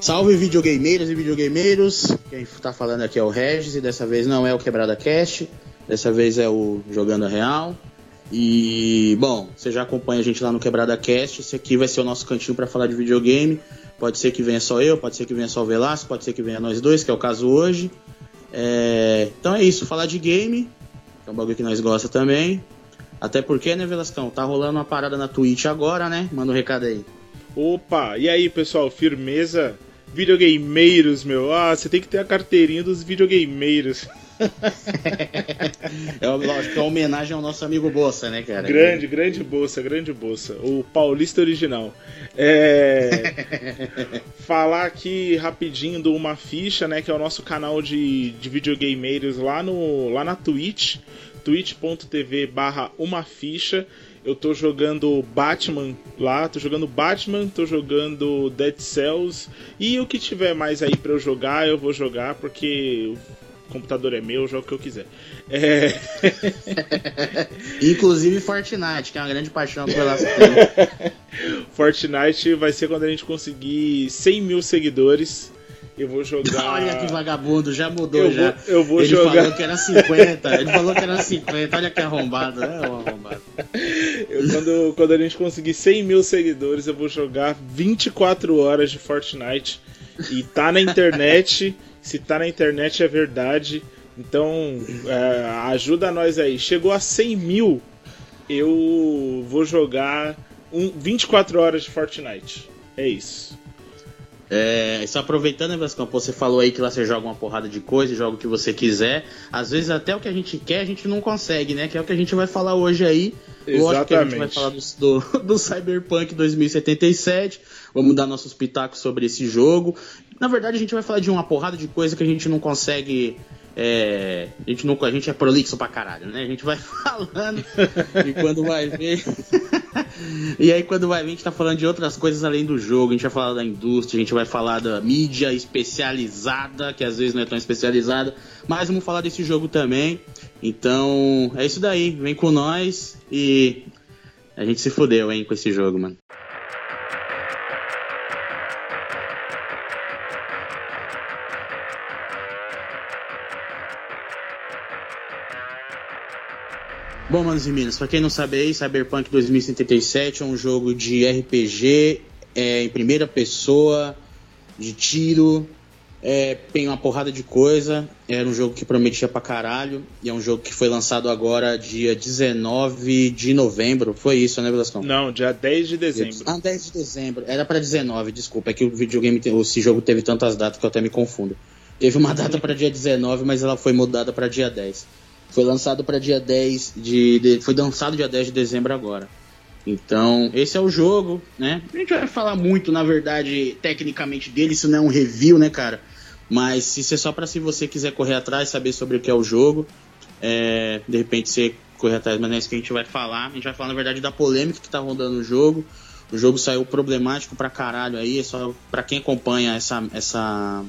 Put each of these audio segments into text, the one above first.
Salve videogameiros e videogameiros. Quem tá falando aqui é o Regis e dessa vez não é o Quebrada Cast, dessa vez é o Jogando a Real. E, bom, você já acompanha a gente lá no Quebrada Cast. Esse aqui vai ser o nosso cantinho para falar de videogame. Pode ser que venha só eu, pode ser que venha só o Velasco, pode ser que venha nós dois, que é o caso hoje. É... Então é isso, falar de game, que é um bagulho que nós gosta também. Até porque, né, Velascão? Tá rolando uma parada na Twitch agora, né? Manda um recado aí. Opa, e aí, pessoal, firmeza? Videogameiros, meu. Ah, você tem que ter a carteirinha dos videogameiros. é, lógico, é uma homenagem ao nosso amigo Bolsa, né, cara? Grande, grande Bolsa, grande Bolsa. O paulista original. É... Falar aqui rapidinho do Uma Ficha, né, que é o nosso canal de, de videogameiros lá, no, lá na Twitch, twitch.tv barra Uma Ficha. Eu tô jogando Batman lá, tô jogando Batman, tô jogando Dead Cells e o que tiver mais aí para eu jogar, eu vou jogar porque o computador é meu, eu jogo o que eu quiser. É... Inclusive Fortnite, que é uma grande paixão pela Fortnite vai ser quando a gente conseguir 100 mil seguidores. Eu vou jogar. Olha que vagabundo, já mudou eu já. Vou, eu vou ele jogar. falou que era 50. Ele falou que era 50. Olha que arrombado, né? arrombado. Eu, quando, quando a gente conseguir 100 mil seguidores, eu vou jogar 24 horas de Fortnite. E tá na internet. Se tá na internet é verdade. Então, é, ajuda nós aí. Chegou a 100 mil, eu vou jogar um, 24 horas de Fortnite. É isso. É, só aproveitando, né, Vascão, você falou aí que lá você joga uma porrada de coisa, joga o que você quiser. Às vezes até o que a gente quer a gente não consegue, né? Que é o que a gente vai falar hoje aí. Exatamente. Lógico que a gente vai falar do, do, do Cyberpunk 2077. Vamos dar nossos pitacos sobre esse jogo. Na verdade, a gente vai falar de uma porrada de coisa que a gente não consegue é, a, gente não, a gente é prolixo pra caralho, né? A gente vai falando e quando vai ver. E aí, quando vai ver, a gente tá falando de outras coisas além do jogo. A gente vai falar da indústria, a gente vai falar da mídia especializada, que às vezes não é tão especializada. Mas vamos falar desse jogo também. Então, é isso daí. Vem com nós e. A gente se fodeu, hein, com esse jogo, mano. Bom, manos e minas, pra quem não sabe aí, Cyberpunk 2077 é um jogo de RPG é, em primeira pessoa, de tiro, é, tem uma porrada de coisa. Era um jogo que prometia pra caralho. E é um jogo que foi lançado agora dia 19 de novembro. Foi isso, né, Velascão? Não, dia 10 de dezembro. Ah, 10 de dezembro. Era pra 19, desculpa. É que o videogame, esse jogo teve tantas datas que eu até me confundo. Teve uma data para dia 19, mas ela foi mudada para dia 10. Foi lançado para dia 10 de, de, Foi lançado dia 10 de dezembro agora. Então, esse é o jogo, né? A gente vai falar muito, na verdade, tecnicamente dele, isso não é um review, né, cara? Mas se é só para se você quiser correr atrás, saber sobre o que é o jogo, é, de repente você correr atrás, mas não é isso que a gente vai falar. A gente vai falar, na verdade, da polêmica que tá rodando no jogo. O jogo saiu problemático pra caralho aí, é só pra quem acompanha essa, essa,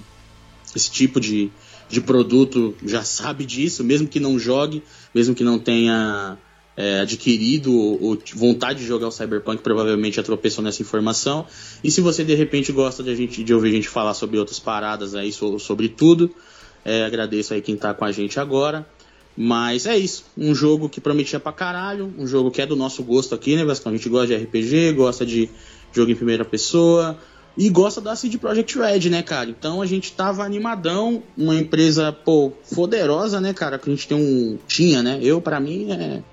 esse tipo de, de produto já sabe disso, mesmo que não jogue, mesmo que não tenha é, adquirido ou, vontade de jogar o Cyberpunk, provavelmente já tropeçou nessa informação. E se você de repente gosta de, gente, de ouvir a gente falar sobre outras paradas aí, sobre tudo, é, agradeço aí quem tá com a gente agora. Mas é isso, um jogo que prometia pra caralho, um jogo que é do nosso gosto aqui, né, Vasco? A gente gosta de RPG, gosta de jogo em primeira pessoa, e gosta da CD Projekt Red, né, cara? Então a gente tava animadão, uma empresa, pô, poderosa, né, cara? Que a gente tem um. Tinha, né? Eu, para mim, é.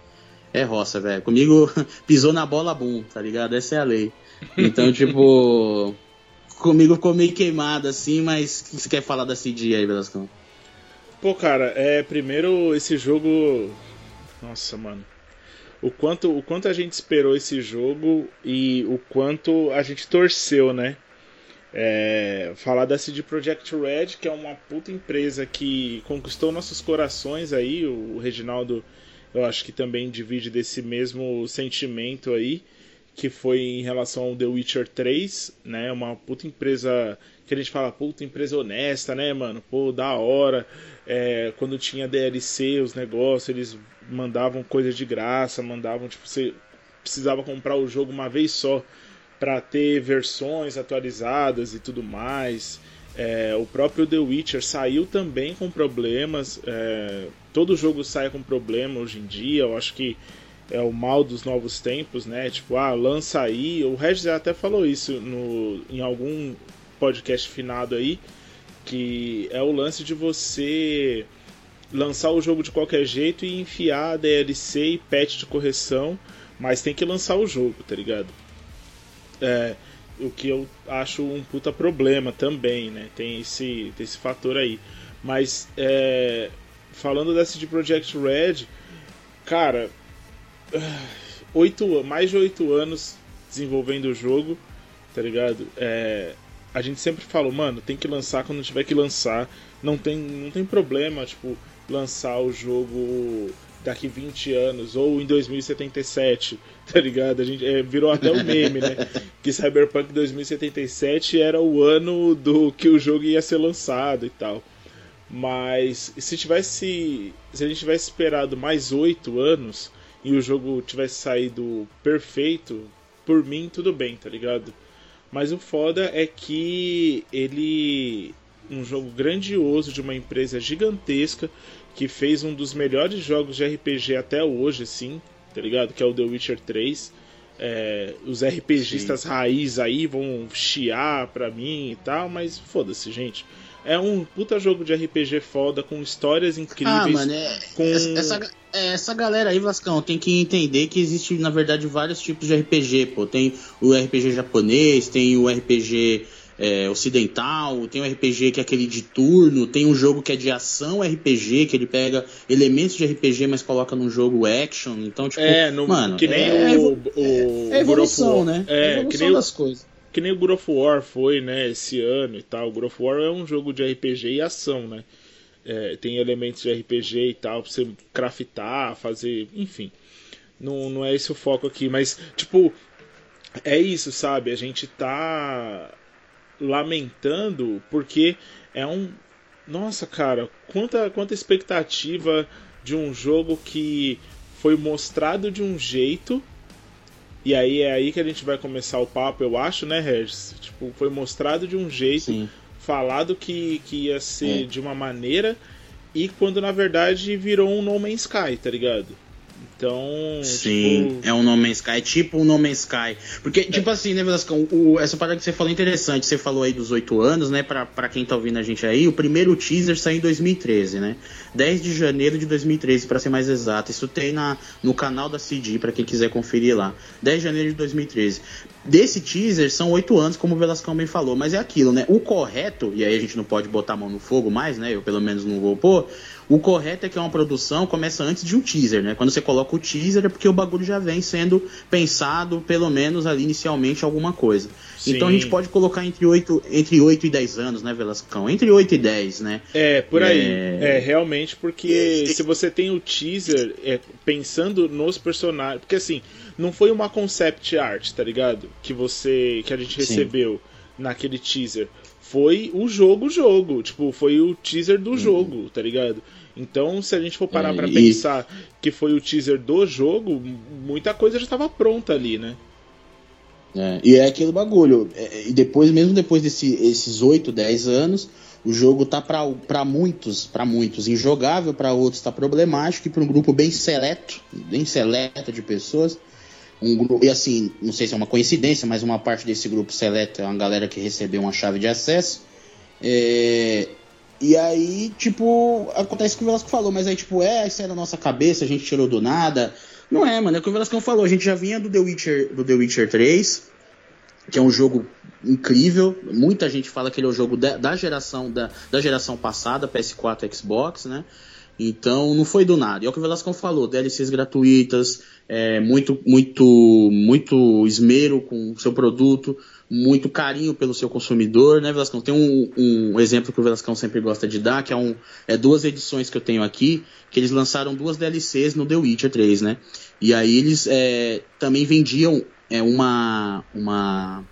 É roça, velho. Comigo pisou na bola bom, tá ligado? Essa é a lei. Então, tipo. comigo ficou meio queimado assim, mas o que você quer falar da CD aí, Velascão? Pô, cara, é. Primeiro, esse jogo. Nossa, mano o quanto, o quanto a gente esperou esse jogo e o quanto a gente torceu, né? É, falar da CD Projekt Red, que é uma puta empresa que conquistou nossos corações aí. O Reginaldo, eu acho que também divide desse mesmo sentimento aí, que foi em relação ao The Witcher 3, né? Uma puta empresa que a gente fala, puta empresa honesta, né, mano? Pô, da hora. É, quando tinha DLC, os negócios, eles mandavam coisas de graça, mandavam, tipo, você precisava comprar o jogo uma vez só para ter versões atualizadas e tudo mais. É, o próprio The Witcher saiu também com problemas. É, todo jogo sai com problema hoje em dia. Eu acho que é o mal dos novos tempos, né? Tipo, ah, lança aí. O Regis até falou isso no, em algum podcast finado aí, que é o lance de você lançar o jogo de qualquer jeito e enfiar DLC e patch de correção, mas tem que lançar o jogo, tá ligado? É, o que eu acho um puta problema também, né? Tem esse, tem esse fator aí. Mas é, falando da CD Projekt Red, cara, oito, mais de oito anos desenvolvendo o jogo, tá ligado? É, a gente sempre falou, mano, tem que lançar quando tiver que lançar. Não tem, não tem problema, tipo, lançar o jogo daqui 20 anos, ou em 2077, tá ligado? A gente é, virou até um meme, né? que Cyberpunk 2077 era o ano do que o jogo ia ser lançado e tal. Mas se tivesse. Se a gente tivesse esperado mais 8 anos e o jogo tivesse saído perfeito, por mim tudo bem, tá ligado? Mas o foda é que ele. Um jogo grandioso de uma empresa gigantesca que fez um dos melhores jogos de RPG até hoje, sim, tá ligado? Que é o The Witcher 3. É, os RPGistas sim. raiz aí vão chiar pra mim e tal, mas foda-se, gente. É um puta jogo de RPG foda, com histórias incríveis. Ah, mano, é, com... essa, é, essa galera aí, Vascão, tem que entender que existe, na verdade, vários tipos de RPG, pô. Tem o RPG japonês, tem o RPG é, ocidental, tem um RPG que é aquele de turno, tem um jogo que é de ação RPG, que ele pega elementos de RPG, mas coloca num jogo action. Então, tipo, é, no, mano, que nem é, o, o, é, evolução, né? É, evolução que nem das coisas. Que nem o God of War foi, né, esse ano e tal. O God of War é um jogo de RPG e ação, né? É, tem elementos de RPG e tal, pra você craftar, fazer, enfim. Não, não é esse o foco aqui, mas, tipo, é isso, sabe? A gente tá lamentando porque é um. Nossa, cara, quanta, quanta expectativa de um jogo que foi mostrado de um jeito. E aí é aí que a gente vai começar o papo, eu acho, né, Regis? Tipo, foi mostrado de um jeito, Sim. falado que, que ia ser é. de uma maneira, e quando na verdade virou um No Man's Sky, tá ligado? Então. Sim, tipo... é um No Man's Sky, é tipo um No Man's Sky. Porque, é. tipo assim, né, Velascão, o, essa parada que você falou é interessante. Você falou aí dos oito anos, né? Pra, pra quem tá ouvindo a gente aí, o primeiro teaser saiu em 2013, né? 10 de janeiro de 2013, para ser mais exato. Isso tem na, no canal da CD, para quem quiser conferir lá. 10 de janeiro de 2013. Desse teaser são oito anos, como o Velascão bem falou, mas é aquilo, né? O correto, e aí a gente não pode botar a mão no fogo mais, né? Eu pelo menos não vou pôr. O correto é que uma produção começa antes de um teaser, né? Quando você coloca o teaser é porque o bagulho já vem sendo pensado, pelo menos ali inicialmente, alguma coisa. Sim. Então a gente pode colocar entre 8, entre 8 e 10 anos, né, Velascão? Entre 8 e 10, né? É, por aí. É, é realmente, porque se você tem o teaser é, pensando nos personagens. Porque assim, não foi uma concept art, tá ligado? Que você. que a gente recebeu Sim. Naquele teaser. Foi o jogo, jogo. Tipo, foi o teaser do uhum. jogo, tá ligado? Então, se a gente for parar é, pra e... pensar que foi o teaser do jogo, muita coisa já estava pronta ali, né? É, e é aquele bagulho. É, e depois, mesmo depois desses 8, 10 anos, o jogo tá para muitos, para muitos injogável, para outros tá problemático e para um grupo bem seleto, bem seleto de pessoas. Um grupo, e assim, não sei se é uma coincidência, mas uma parte desse grupo seleto é uma galera que recebeu uma chave de acesso. É, e aí, tipo, acontece o que o Velasco falou, mas aí, tipo, é, isso é na nossa cabeça, a gente tirou do nada. Não é, mano, é o que o Velasco falou, a gente já vinha do The Witcher, do The Witcher 3, que é um jogo incrível. Muita gente fala que ele é o jogo da, da geração da, da geração passada, PS4 Xbox, né? Então não foi do nada. E é o que o Velasco falou, DLCs gratuitas, é, muito, muito, muito esmero com o seu produto muito carinho pelo seu consumidor, né, Velascão? Tem um, um, exemplo que o Velascão sempre gosta de dar, que é, um, é duas edições que eu tenho aqui, que eles lançaram duas DLCs no The Witcher 3, né? E aí eles é, também vendiam é, uma, uma,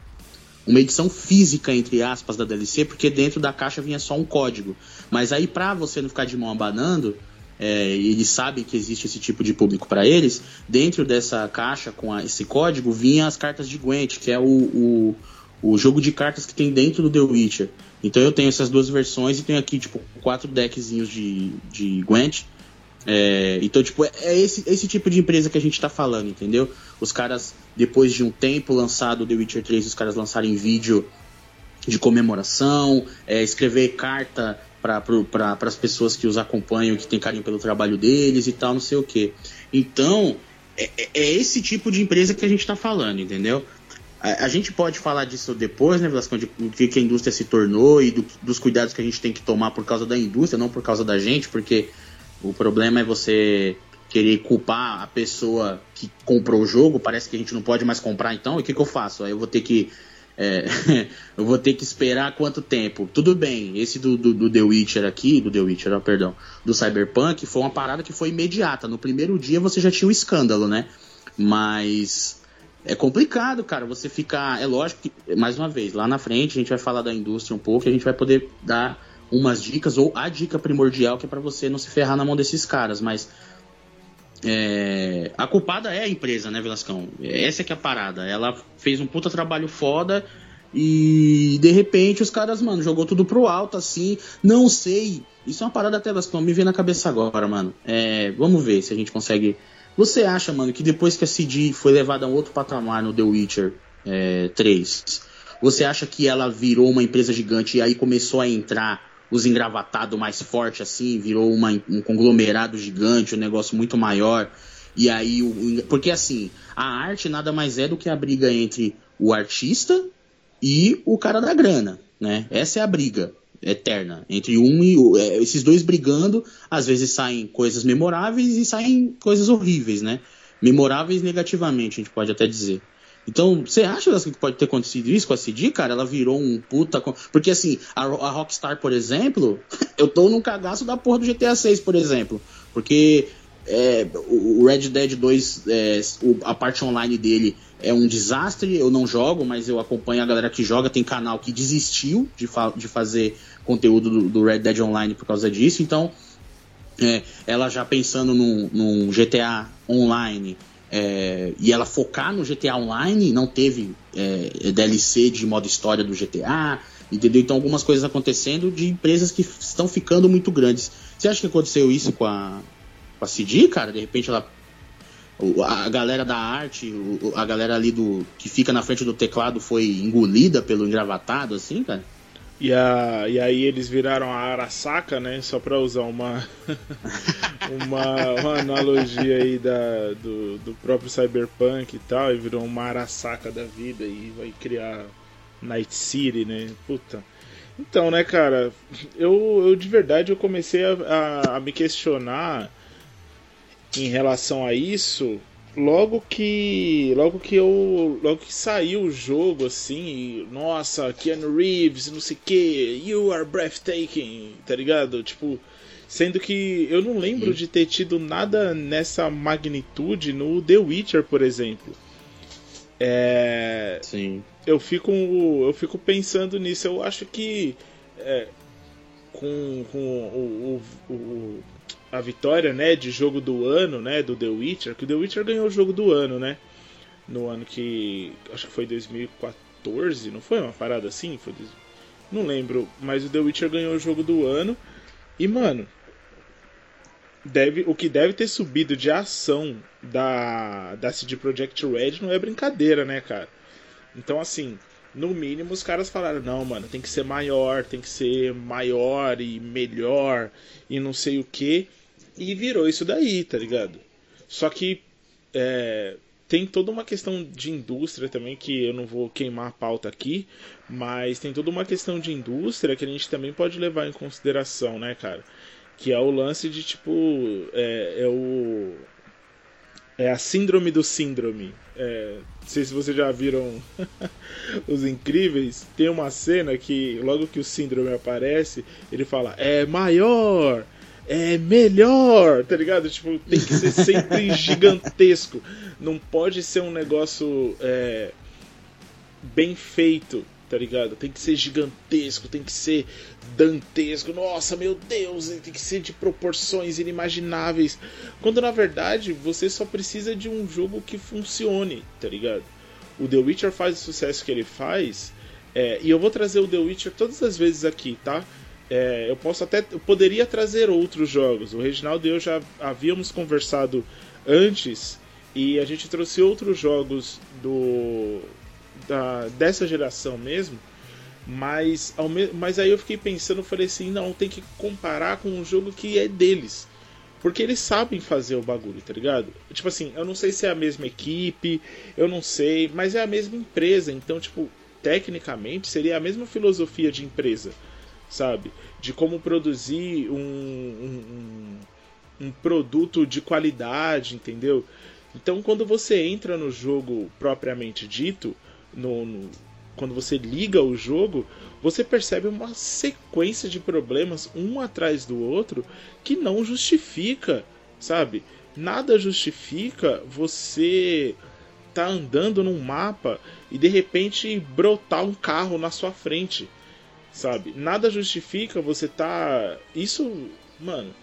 uma edição física, entre aspas, da DLC, porque dentro da caixa vinha só um código. Mas aí, pra você não ficar de mão abanando, é, eles sabem que existe esse tipo de público para eles, dentro dessa caixa com a, esse código vinha as cartas de Gwent, que é o, o, o, jogo de cartas que tem dentro do The Witcher. Então eu tenho essas duas versões e tenho aqui tipo quatro deckzinhos de, de Gwent. É, então, tipo, é, é esse, esse tipo de empresa que a gente tá falando, entendeu? Os caras, depois de um tempo lançado The Witcher 3, os caras lançarem vídeo de comemoração, é, escrever carta para as pessoas que os acompanham, que tem carinho pelo trabalho deles e tal, não sei o que. Então, é, é, é, esse tipo de empresa que a gente está falando, entendeu? A, gente pode falar disso depois, né, Velasco, de o que, que a indústria se tornou e do, dos cuidados que a gente tem que tomar por causa da indústria, não por causa da gente, porque o problema é você querer culpar a pessoa que comprou o jogo, parece que a gente não pode mais comprar então, e o que, que eu faço? Aí eu vou ter que é, eu vou ter que esperar quanto tempo? Tudo bem, esse do, do, do, The Witcher aqui, do The Witcher, oh, perdão, do Cyberpunk, foi uma parada que foi imediata. No primeiro dia você já tinha o escândalo, né? Mas é complicado, cara, você ficar. É lógico que, mais uma vez, lá na frente a gente vai falar da indústria um pouco e a gente vai poder dar umas dicas, ou a dica primordial que é para você não se ferrar na mão desses caras, mas é, a culpada é a empresa, né, Velascão? Essa é que é a parada. Ela fez um puta trabalho foda e de repente os caras, mano, jogou tudo pro alto assim. Não sei. Isso é uma parada até, Velascão, me vem na cabeça agora, mano. É, vamos ver se a gente consegue. Você acha, mano, que depois que a CD foi levada a um outro patamar no The Witcher é, 3, você acha que ela virou uma empresa gigante e aí começou a entrar os engravatados mais forte assim, virou uma, um conglomerado gigante, um negócio muito maior. E aí, o, porque assim, a arte nada mais é do que a briga entre o artista e o cara da grana, né? Essa é a briga eterna entre um e o, é, esses dois brigando, às vezes saem coisas memoráveis e saem coisas horríveis, né? Memoráveis negativamente, a gente pode até dizer. Então, você acha que pode ter acontecido isso com a CD, cara? Ela virou um puta. Porque assim, a, a Rockstar, por exemplo, eu tô num cagaço da porra do GTA 6, por exemplo. Porque é, o Red Dead 2, é, a parte online dele é um desastre. Eu não jogo, mas eu acompanho a galera que joga. Tem canal que desistiu de, fa de fazer conteúdo do, do, Red Dead Online por causa disso. Então, é, ela já pensando num, num GTA Online é, e ela focar no GTA Online, não teve é, DLC de modo história do GTA, entendeu? Então algumas coisas acontecendo de empresas que estão ficando muito grandes. Você acha que aconteceu isso com a, com a CD, cara? De repente ela a galera da arte, a galera ali do que fica na frente do teclado foi engolida pelo engravatado, assim, cara? E, a, e aí eles viraram a Arasaka, né? Só pra usar uma, uma, uma, analogia aí da, do, do próprio Cyberpunk e tal, e virou uma Arasaka da vida e vai criar Night City, né? Puta. Então, né, cara, eu, eu de verdade eu comecei a, a, a me questionar em relação a isso logo que logo que eu logo que saiu o jogo assim nossa Keanu Reeves não sei que you are breathtaking tá ligado? Tipo sendo que eu não lembro de ter tido nada nessa magnitude no The Witcher por exemplo. É sim. eu fico eu fico pensando nisso. Eu acho que é, com, com o, o, o a vitória, né, de jogo do ano, né, do The Witcher, que o The Witcher ganhou o jogo do ano, né? No ano que acho que foi 2014, não foi uma parada assim, foi não lembro, mas o The Witcher ganhou o jogo do ano. E mano, deve o que deve ter subido de ação da da CD Projekt Red não é brincadeira, né, cara? Então assim, no mínimo os caras falaram: não, mano, tem que ser maior, tem que ser maior e melhor e não sei o que. E virou isso daí, tá ligado? Só que é, tem toda uma questão de indústria também, que eu não vou queimar a pauta aqui, mas tem toda uma questão de indústria que a gente também pode levar em consideração, né, cara? Que é o lance de tipo. É, é o. É a síndrome do síndrome. É, não sei se vocês já viram Os Incríveis. Tem uma cena que, logo que o síndrome aparece, ele fala: É maior, é melhor, tá ligado? Tipo, tem que ser sempre gigantesco. Não pode ser um negócio é, bem feito. tá ligado? Tem que ser gigantesco, tem que ser dantesco. Nossa, meu Deus, tem que ser de proporções inimagináveis. Quando na verdade você só precisa de um jogo que funcione, tá ligado? O The Witcher faz o sucesso que ele faz, é, e eu vou trazer o The Witcher todas as vezes aqui, tá? É, eu posso até, eu poderia trazer outros jogos. O Reginaldo e eu já havíamos conversado antes e a gente trouxe outros jogos do da, dessa geração mesmo. Mas, ao me, mas aí eu fiquei pensando, falei assim, não, tem que comparar com um jogo que é deles. Porque eles sabem fazer o bagulho, tá ligado? Tipo assim, eu não sei se é a mesma equipe, eu não sei, mas é a mesma empresa. Então, tipo, tecnicamente seria a mesma filosofia de empresa, sabe? De como produzir um, um, um produto de qualidade, entendeu? Então, quando você entra no jogo propriamente dito, no, no, quando você liga o jogo, você percebe uma sequência de problemas um atrás do outro que não justifica, sabe? Nada justifica você tá andando num mapa e de repente brotar um carro na sua frente, sabe? Nada justifica você tá isso, mano.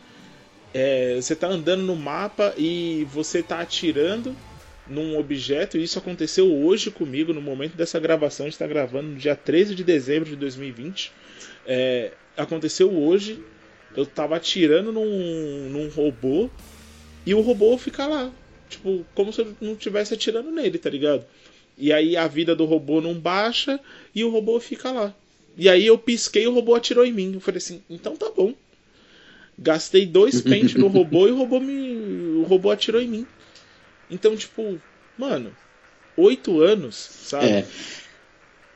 É, você tá andando no mapa e você tá atirando num objeto, e isso aconteceu hoje comigo, no momento dessa gravação, a gente está gravando no dia 13 de dezembro de 2020. É, aconteceu hoje, eu tava atirando num, num robô e o robô fica lá. Tipo, como se eu não estivesse atirando nele, tá ligado? E aí a vida do robô não baixa e o robô fica lá. E aí eu pisquei e o robô atirou em mim. Eu falei assim, então tá bom. Gastei dois pentes no robô e o robô me. O robô atirou em mim. Então, tipo, mano, oito anos, sabe? É.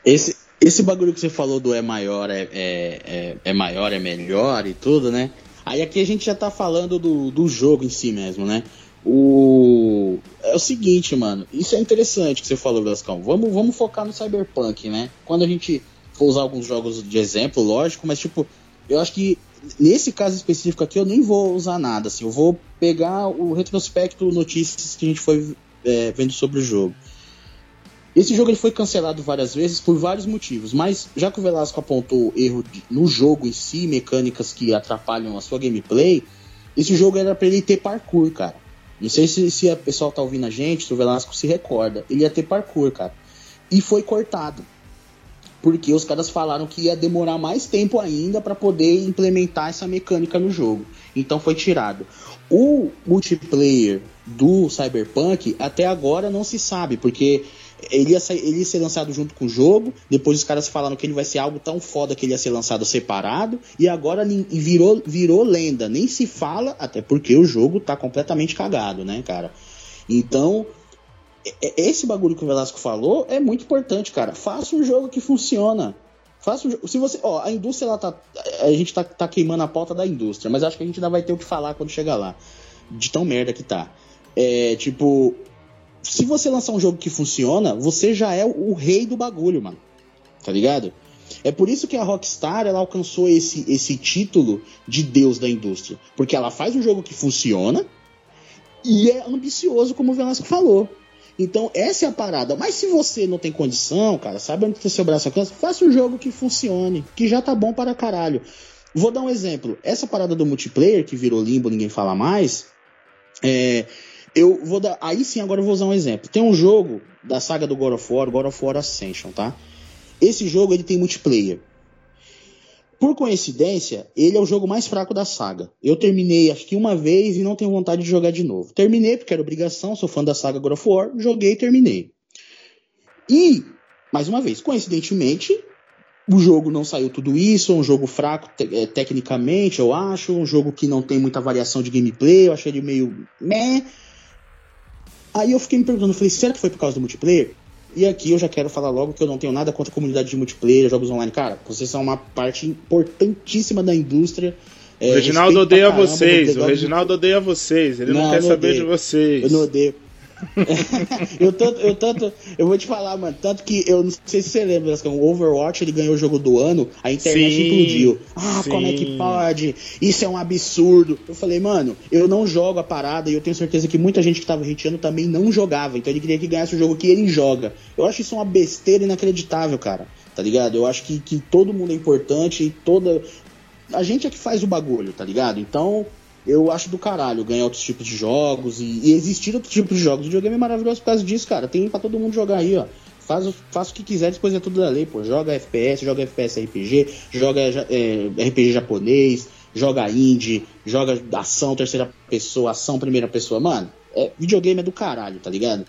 Esse, esse bagulho que você falou do é maior, é, é, é, é, maior, é melhor e tudo, né? Aí aqui a gente já tá falando do, do jogo em si mesmo, né? O... É o seguinte, mano, isso é interessante que você falou, Gascão. Vamos, vamos focar no Cyberpunk, né? Quando a gente for usar alguns jogos de exemplo, lógico, mas tipo, eu acho que nesse caso específico aqui eu nem vou usar nada, assim, eu vou pegar o retrospecto notícias que a gente foi é, vendo sobre o jogo. Esse jogo ele foi cancelado várias vezes por vários motivos, mas já que o Velasco apontou erro de, no jogo em si, mecânicas que atrapalham a sua gameplay, esse jogo era para ele ter parkour, cara. Não sei se, se a pessoal tá ouvindo a gente, se o Velasco se recorda. Ele ia ter parkour, cara. E foi cortado porque os caras falaram que ia demorar mais tempo ainda para poder implementar essa mecânica no jogo. Então foi tirado. O multiplayer do Cyberpunk até agora não se sabe, porque ele ia, ele ia ser lançado junto com o jogo. Depois os caras falaram que ele vai ser algo tão foda que ele ia ser lançado separado. E agora virou, virou lenda. Nem se fala, até porque o jogo tá completamente cagado, né, cara? Então, esse bagulho que o Velasco falou é muito importante, cara. Faça um jogo que funciona. Faça um, se você, ó, a indústria ela tá, a gente tá, tá queimando a pauta da indústria, mas acho que a gente ainda vai ter o que falar quando chegar lá, de tão merda que tá. É, tipo, se você lançar um jogo que funciona, você já é o, o rei do bagulho, mano. Tá ligado? É por isso que a Rockstar ela alcançou esse, esse título de deus da indústria, porque ela faz um jogo que funciona e é ambicioso, como o Velasco falou. Então, essa é a parada. Mas se você não tem condição, cara, sabe onde tem seu braço alcança, faça um jogo que funcione, que já tá bom para caralho. Vou dar um exemplo. Essa parada do multiplayer, que virou limbo, ninguém fala mais. É, eu vou dar. Aí sim, agora eu vou usar um exemplo. Tem um jogo da saga do God of War, God of War Ascension, tá? Esse jogo ele tem multiplayer. Por coincidência, ele é o jogo mais fraco da saga. Eu terminei acho que uma vez e não tenho vontade de jogar de novo. Terminei porque era obrigação, sou fã da saga God of War, joguei e terminei. E, mais uma vez, coincidentemente, o jogo não saiu tudo isso, é um jogo fraco te é, tecnicamente, eu acho, um jogo que não tem muita variação de gameplay, eu achei ele meio meh. Aí eu fiquei me perguntando, falei, será que foi por causa do multiplayer? E aqui eu já quero falar logo que eu não tenho nada contra a comunidade de multiplayer, jogos online. Cara, vocês são uma parte importantíssima da indústria. É, o Reginaldo odeia caramba, vocês, o Reginaldo odeia vocês, ele não, não quer saber odeio. de vocês. Eu não odeio. eu, tanto, eu tanto, eu vou te falar, mano, tanto que eu não sei se você lembra, o Overwatch ele ganhou o jogo do ano, a internet sim, explodiu. Ah, sim. como é que pode? Isso é um absurdo. Eu falei, mano, eu não jogo a parada e eu tenho certeza que muita gente que tava hateando também não jogava. Então ele queria que ganhasse o jogo que ele joga. Eu acho isso uma besteira inacreditável, cara. tá ligado? Eu acho que, que todo mundo é importante e toda. A gente é que faz o bagulho, tá ligado? Então, eu acho do caralho ganhar outros tipos de jogos e, e existir outros tipos de jogos. O videogame é maravilhoso por causa disso, cara. Tem pra todo mundo jogar aí, ó. Faz, faz o que quiser, depois é tudo da lei, pô. Joga FPS, joga FPS RPG, joga é, RPG japonês, joga indie, joga ação terceira pessoa, ação primeira pessoa. Mano, é, videogame é do caralho, tá ligado?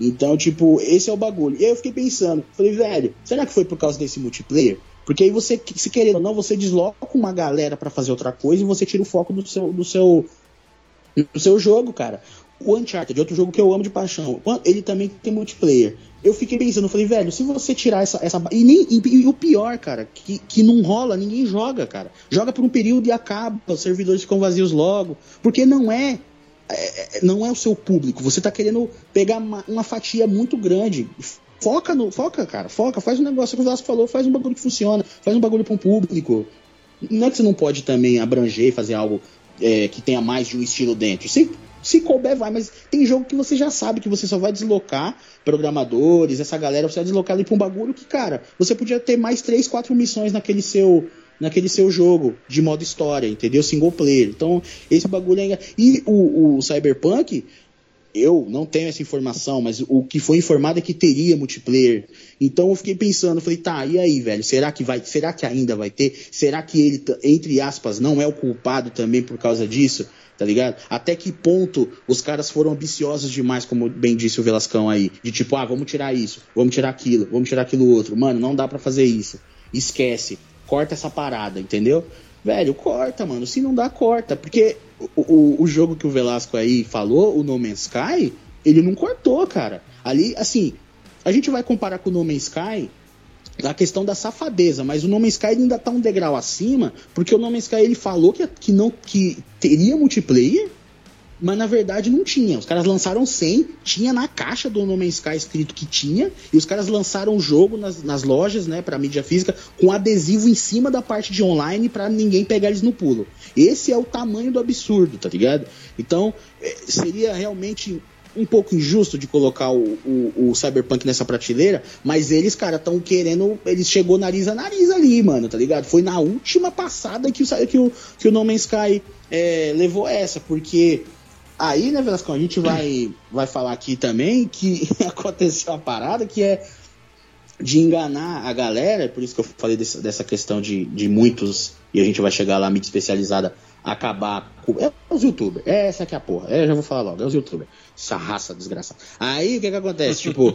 Então, tipo, esse é o bagulho. E aí eu fiquei pensando, falei, velho, será que foi por causa desse multiplayer? Porque aí você, se querer ou não, você desloca uma galera para fazer outra coisa e você tira o foco do seu, do seu, do seu jogo, cara. O Uncharted, outro jogo que eu amo de paixão, ele também tem multiplayer. Eu fiquei pensando, falei, velho, se você tirar essa. essa e, nem, e, e o pior, cara, que, que não rola, ninguém joga, cara. Joga por um período e acaba, os servidores ficam vazios logo. Porque não é. é não é o seu público. Você tá querendo pegar uma, uma fatia muito grande. Foca no. Foca, cara, foca, faz um negócio que o Vasco falou, faz um bagulho que funciona, faz um bagulho para um público. Não é que você não pode também abranger, fazer algo é, que tenha mais de um estilo dentro. Você se couber, vai, mas tem jogo que você já sabe que você só vai deslocar programadores, essa galera, você vai deslocar ali pra um bagulho que, cara, você podia ter mais três, quatro missões naquele seu naquele seu jogo de modo história, entendeu? Single player. Então, esse bagulho é. E o, o Cyberpunk, eu não tenho essa informação, mas o que foi informado é que teria multiplayer. Então eu fiquei pensando, falei, tá, e aí, velho? Será que vai? Será que ainda vai ter? Será que ele, entre aspas, não é o culpado também por causa disso? Tá ligado? Até que ponto os caras foram ambiciosos demais, como bem disse o Velascão aí, de tipo, ah, vamos tirar isso, vamos tirar aquilo, vamos tirar aquilo outro. Mano, não dá para fazer isso. Esquece. Corta essa parada, entendeu? Velho, corta, mano. Se não dá, corta. Porque o, o, o jogo que o Velasco aí falou, o No Man's Sky, ele não cortou, cara. Ali, assim, a gente vai comparar com o No Man's Sky a questão da safadeza, mas o No Man's Sky ainda tá um degrau acima, porque o No Man's Sky ele falou que, que não que teria multiplayer, mas na verdade não tinha. Os caras lançaram 100, tinha na caixa do No Man's Sky escrito que tinha, e os caras lançaram o jogo nas, nas lojas, né, para mídia física, com adesivo em cima da parte de online para ninguém pegar eles no pulo. Esse é o tamanho do absurdo, tá ligado? Então, é, seria realmente um pouco injusto de colocar o, o, o Cyberpunk nessa prateleira, mas eles, cara, estão querendo. Eles chegou nariz a nariz ali, mano, tá ligado? Foi na última passada que o, que o, que o No Man's Sky é, levou essa, porque Aí, né, Velasco, a gente vai, vai falar aqui também que aconteceu a parada que é de enganar a galera, por isso que eu falei desse, dessa questão de, de muitos, e a gente vai chegar lá, mídia especializada, acabar com. É os youtubers, é essa que é a porra, é, já vou falar logo, é os youtubers, essa raça desgraçada. Aí o que que acontece? tipo,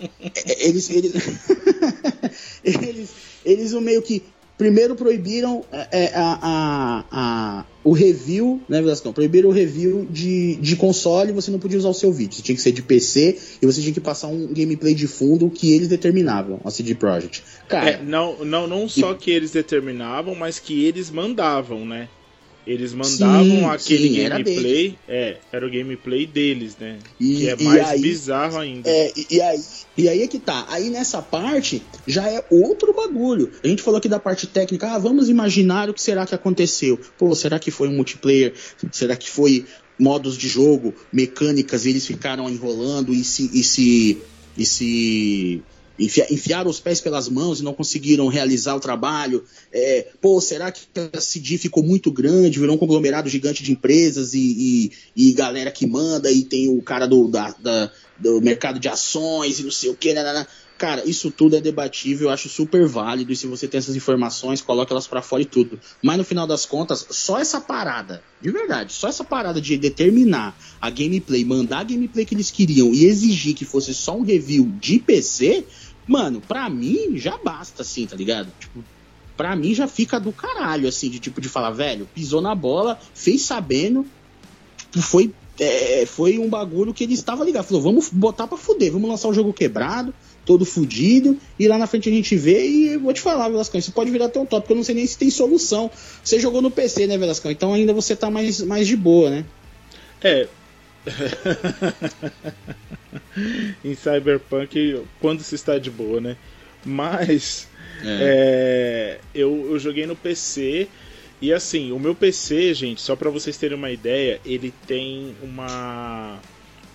eles. Eles, eles, eles meio que Primeiro proibiram é, é, a, a, a, o review, né, Velascão? Proibiram o review de, de console você não podia usar o seu vídeo. Você tinha que ser de PC e você tinha que passar um gameplay de fundo que eles determinavam, a CD Projekt. Cara, é, não, não, não só que eles determinavam, mas que eles mandavam, né? Eles mandavam sim, aquele sim, gameplay. Era é, era o gameplay deles, né? E, que é mais aí, bizarro ainda. É, e, aí, e aí é que tá. Aí nessa parte já é outro bagulho. A gente falou aqui da parte técnica. Ah, vamos imaginar o que será que aconteceu. Pô, será que foi um multiplayer? Será que foi modos de jogo, mecânicas, e eles ficaram enrolando e se. E se e se enfiaram os pés pelas mãos e não conseguiram realizar o trabalho. É, pô, será que a CD ficou muito grande, virou um conglomerado gigante de empresas e, e, e galera que manda e tem o cara do, da, da, do mercado de ações e não sei o que, né, né, né. Cara, isso tudo é debatível, eu acho super válido. E se você tem essas informações, coloca elas para fora e tudo. Mas no final das contas, só essa parada, de verdade, só essa parada de determinar a gameplay, mandar a gameplay que eles queriam e exigir que fosse só um review de PC, mano, pra mim já basta, assim, tá ligado? Tipo, pra mim já fica do caralho, assim, de tipo de falar, velho, pisou na bola, fez sabendo, tipo, foi, é, foi um bagulho que ele estava ligado. Falou, vamos botar pra fuder, vamos lançar o jogo quebrado todo fudido, e lá na frente a gente vê e vou te falar, Velascão, isso pode virar até um top, porque eu não sei nem se tem solução. Você jogou no PC, né, Velascão? Então ainda você tá mais, mais de boa, né? É. em Cyberpunk, quando se está de boa, né? Mas é. É, eu, eu joguei no PC e assim, o meu PC, gente, só para vocês terem uma ideia, ele tem uma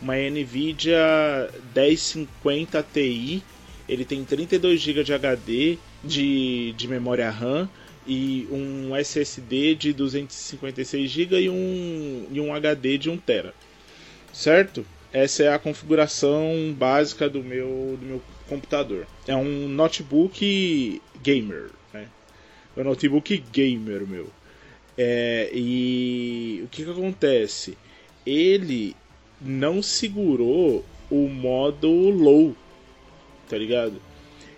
uma Nvidia 1050 Ti ele tem 32 GB de HD de, de memória RAM e um SSD de 256 GB e um, e um HD de 1 TB. Certo? Essa é a configuração básica do meu, do meu computador. É um notebook gamer, né? É um notebook gamer, meu. É, e o que, que acontece? Ele não segurou o modo low, tá ligado?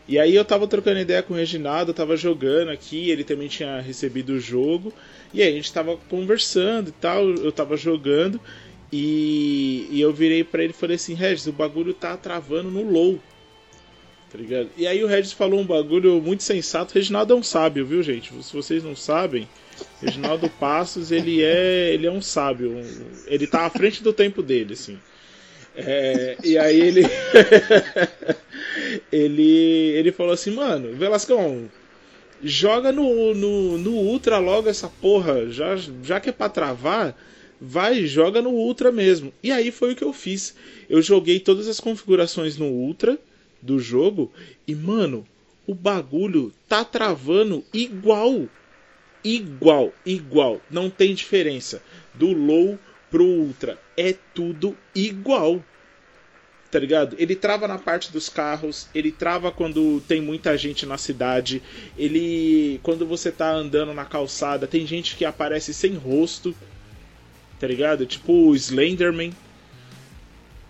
E aí eu tava trocando ideia com o Reginaldo, eu tava jogando aqui, ele também tinha recebido o jogo, e aí a gente tava conversando e tal, eu tava jogando, e, e eu virei para ele e falei assim, Regis, o bagulho tá travando no low. Tá ligado? E aí o Regis falou um bagulho muito sensato. O Reginaldo é um sábio, viu, gente? Se vocês não sabem, Reginaldo Passos, ele é, ele é um sábio. Ele tá à frente do tempo dele, assim. É, e aí ele, ele ele falou assim, mano, Velascão, joga no, no, no Ultra logo essa porra, já, já que é pra travar, vai joga no Ultra mesmo. E aí foi o que eu fiz. Eu joguei todas as configurações no Ultra do jogo e, mano, o bagulho tá travando igual. Igual, igual. Não tem diferença. Do low pro ultra. É tudo igual. Tá ligado? Ele trava na parte dos carros, ele trava quando tem muita gente na cidade, ele. Quando você tá andando na calçada, tem gente que aparece sem rosto, tá ligado? Tipo o Slenderman.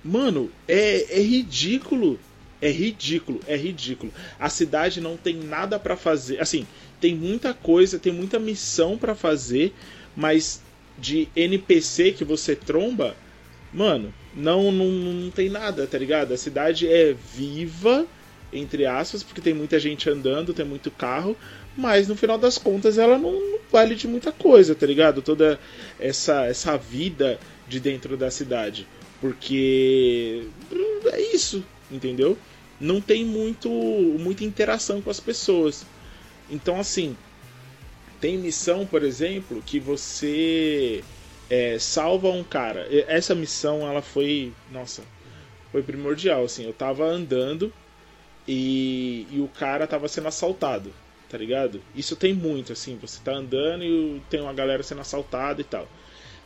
Mano, é, é ridículo. É ridículo, é ridículo. A cidade não tem nada para fazer. Assim, tem muita coisa, tem muita missão para fazer, mas de NPC que você tromba, mano, não, não, não tem nada, tá ligado? A cidade é viva, entre aspas, porque tem muita gente andando, tem muito carro, mas no final das contas ela não, não vale de muita coisa, tá ligado? Toda essa, essa vida de dentro da cidade. Porque é isso, entendeu? Não tem muito muita interação com as pessoas. Então assim, tem missão, por exemplo, que você é, salva um cara. Essa missão, ela foi, nossa, foi primordial, assim. Eu tava andando e, e o cara tava sendo assaltado, tá ligado? Isso tem muito, assim. Você tá andando e tem uma galera sendo assaltada e tal.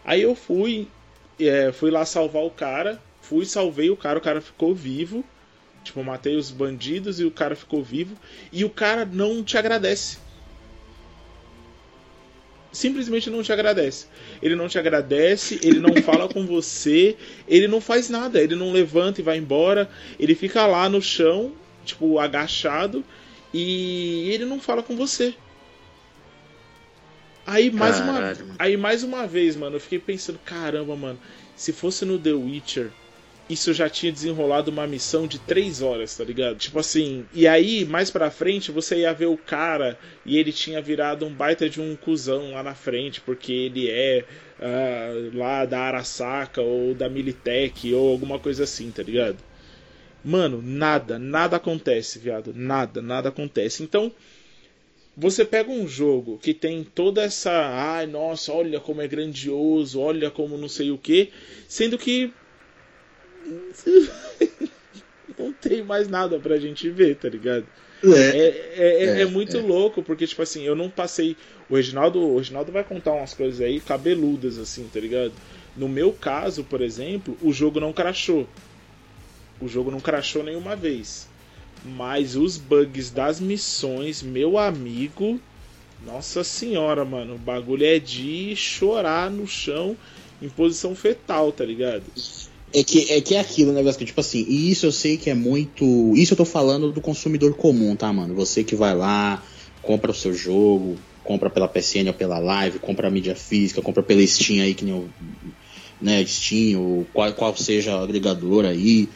Aí eu fui, é, fui lá salvar o cara, fui, salvei o cara, o cara ficou vivo. Tipo, matei os bandidos e o cara ficou vivo. E o cara não te agradece simplesmente não te agradece. Ele não te agradece, ele não fala com você, ele não faz nada, ele não levanta e vai embora, ele fica lá no chão, tipo, agachado, e ele não fala com você. Aí mais, uma, aí mais uma vez, mano, eu fiquei pensando, caramba, mano, se fosse no The Witcher, isso já tinha desenrolado uma missão de três horas, tá ligado? Tipo assim, e aí, mais pra frente, você ia ver o cara e ele tinha virado um baita de um cuzão lá na frente, porque ele é uh, lá da Arasaka ou da Militech ou alguma coisa assim, tá ligado? Mano, nada, nada acontece, viado. Nada, nada acontece. Então, você pega um jogo que tem toda essa. Ai, nossa, olha como é grandioso, olha como não sei o que, sendo que não tem mais nada pra gente ver, tá ligado? É, é, é, é, é muito louco, porque, tipo assim, eu não passei. O Reginaldo, o Reginaldo vai contar umas coisas aí cabeludas, assim, tá ligado? No meu caso, por exemplo, o jogo não crashou. O jogo não crashou nenhuma vez. Mas os bugs das missões, meu amigo. Nossa senhora, mano. O bagulho é de chorar no chão em posição fetal, tá ligado? É que, é que é aquilo, né, que tipo assim, e isso eu sei que é muito. Isso eu tô falando do consumidor comum, tá, mano? Você que vai lá, compra o seu jogo, compra pela PSN ou pela Live, compra a mídia física, compra pela Steam aí, que nem o. Né, Steam, ou qual, qual seja o agregador aí.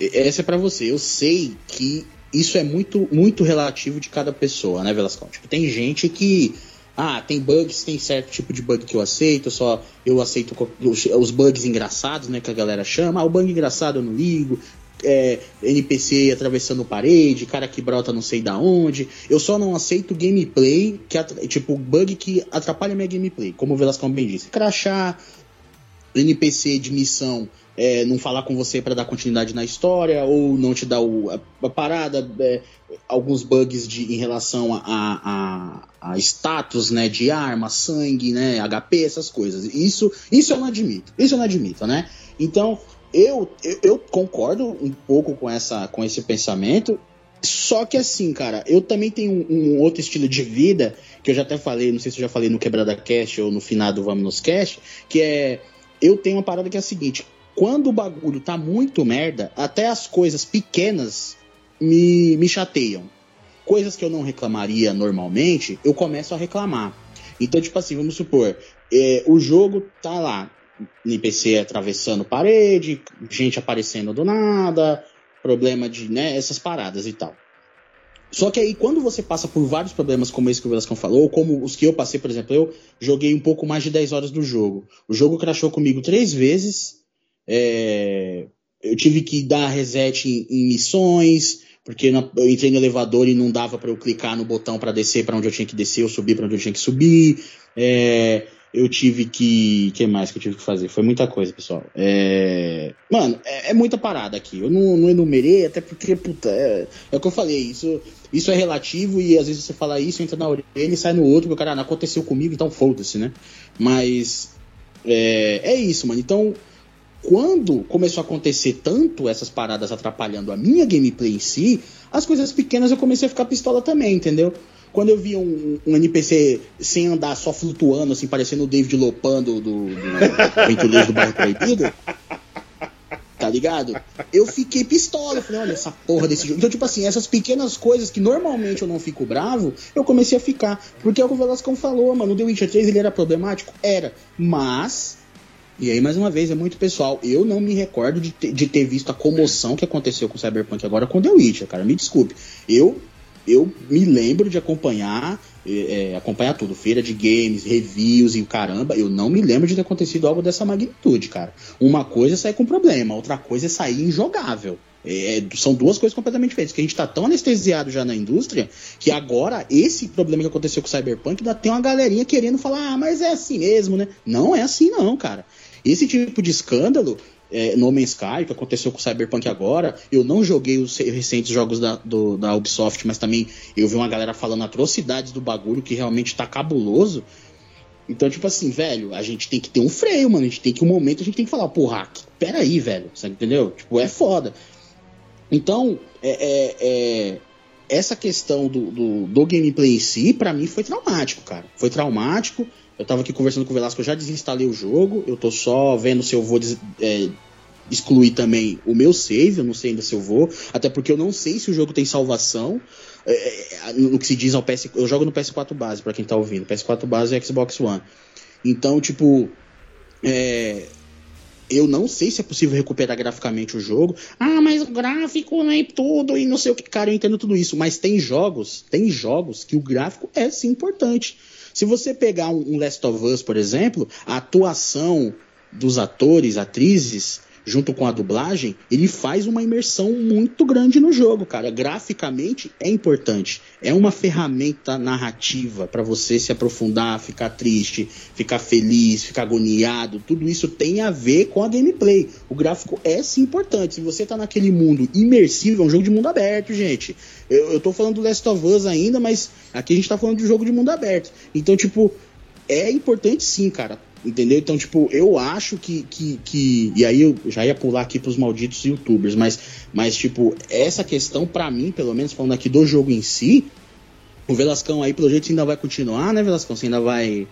Essa é para você. Eu sei que isso é muito, muito relativo de cada pessoa, né, Velascão? Tipo, tem gente que ah, tem bugs, tem certo tipo de bug que eu aceito, só eu aceito os bugs engraçados, né, que a galera chama. Ah, o bug engraçado eu não ligo. É, NPC atravessando parede, cara que brota não sei da onde. Eu só não aceito gameplay, que tipo, bug que atrapalha minha gameplay, como o Velascão bem disse. Crachar, NPC de missão é, não falar com você para dar continuidade na história, ou não te dar o, a, a parada, é, alguns bugs de, em relação a, a, a, status, né, de arma, sangue, né, HP, essas coisas. Isso, isso eu não admito. Isso eu não admito, né? Então, eu, eu, eu concordo um pouco com, essa, com esse pensamento, só que assim, cara, eu também tenho um, um, outro estilo de vida, que eu já até falei, não sei se eu já falei no Quebrada Cast ou no finado Vamos nos Cast, que é. Eu tenho uma parada que é a seguinte: quando o bagulho tá muito merda, até as coisas pequenas me, me chateiam. Coisas que eu não reclamaria normalmente, eu começo a reclamar. Então, tipo assim, vamos supor, é, o jogo tá lá, NPC atravessando parede, gente aparecendo do nada, problema de, né, essas paradas e tal. Só que aí, quando você passa por vários problemas como esse que o Velascão falou, ou como os que eu passei, por exemplo, eu joguei um pouco mais de 10 horas do jogo. O jogo crashou comigo três vezes, é... eu tive que dar reset em, em missões, porque eu entrei no elevador e não dava para eu clicar no botão para descer para onde eu tinha que descer, ou subir para onde eu tinha que subir. É, eu tive que. Que mais que eu tive que fazer? Foi muita coisa, pessoal. É... Mano, é, é, muita parada aqui. Eu não, não enumerei, até porque, puta, é, é, o que eu falei. Isso, isso é relativo e às vezes você fala isso, entra na orelha e sai no outro, porque cara não aconteceu comigo, então foda-se, né? Mas. É, é isso, mano. Então, quando começou a acontecer tanto essas paradas atrapalhando a minha gameplay em si, as coisas pequenas eu comecei a ficar pistola também, entendeu? Quando eu via um, um, NPC sem andar, só flutuando, assim, parecendo o David Lopan do, do, do do Bairro Proibido, tá ligado? Eu fiquei pistola, eu falei, olha essa porra desse jogo. Então, tipo assim, essas pequenas coisas que normalmente eu não fico bravo, eu comecei a ficar. Porque é o que o Velascão falou, mano, o The Witcher 3 ele era problemático? Era. Mas e aí, mais uma vez, é muito pessoal. Eu não me recordo de, de ter visto a comoção que aconteceu com o Cyberpunk agora com The Witcher, cara. Me desculpe. Eu eu me lembro de acompanhar, é, acompanhar tudo, feira de games, reviews e o caramba, eu não me lembro de ter acontecido algo dessa magnitude, cara. Uma coisa é sair com problema, outra coisa é sair injogável. É, é, são duas coisas completamente diferentes. Que a gente tá tão anestesiado já na indústria que agora esse problema que aconteceu com o Cyberpunk ainda tem uma galerinha querendo falar, ah, mas é assim mesmo, né? Não é assim, não, cara. Esse tipo de escândalo é, No Man's Sky, que aconteceu com o Cyberpunk agora. Eu não joguei os recentes jogos da, do, da Ubisoft, mas também eu vi uma galera falando atrocidades do bagulho que realmente tá cabuloso. Então, tipo assim, velho, a gente tem que ter um freio, mano. A gente tem que, um momento, a gente tem que falar, porra, peraí, velho. Sabe, entendeu? Tipo, é foda. Então, é, é, é essa questão do, do, do, gameplay em si, para mim, foi traumático, cara. Foi traumático. Eu tava aqui conversando com o Velasco, eu já desinstalei o jogo, eu tô só vendo se eu vou é, excluir também o meu save, eu não sei ainda se eu vou, até porque eu não sei se o jogo tem salvação. É, é no que se diz ao PS. Eu jogo no PS4 base, para quem tá ouvindo. PS4 base e Xbox One. Então, tipo. É, eu não sei se é possível recuperar graficamente o jogo. Ah, mas o gráfico não é tudo e não sei o que. Cara, eu entendo tudo isso. Mas tem jogos, tem jogos que o gráfico é sim importante. Se você pegar um Last of Us, por exemplo, a atuação dos atores, atrizes, junto com a dublagem, ele faz uma imersão muito grande no jogo, cara. Graficamente é importante. É uma ferramenta narrativa para você se aprofundar, ficar triste, ficar feliz, ficar agoniado. Tudo isso tem a ver com a gameplay. O gráfico é sim importante. Se você tá naquele mundo imersivo, é um jogo de mundo aberto, gente. Eu, eu tô falando do Last of Us ainda, mas aqui a gente tá falando de jogo de mundo aberto. Então, tipo, é importante sim, cara Entendeu? Então, tipo, eu acho que, que, que. E aí eu já ia pular aqui pros malditos youtubers, mas, mas tipo, essa questão, para mim, pelo menos falando aqui do jogo em si, o Velascão aí, pelo jeito, ainda vai continuar, né, Velascão? Você ainda vai,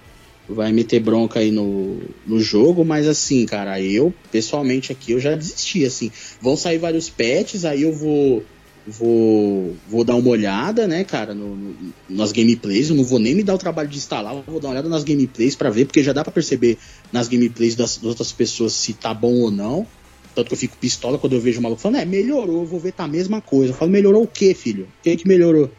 vai meter bronca aí no, no jogo, mas assim, cara, eu, pessoalmente aqui, eu já desisti, assim. Vão sair vários patches, aí eu vou vou, vou dar uma olhada, né, cara, no, no, nas gameplays. Eu não vou nem me dar o trabalho de instalar, vou dar uma olhada nas gameplays para ver, porque já dá para perceber nas gameplays das, das, outras pessoas se tá bom ou não. Tanto que eu fico pistola quando eu vejo o maluco falando, é, melhorou, vou ver tá a mesma coisa. Eu falo, melhorou o quê, filho? O que que melhorou?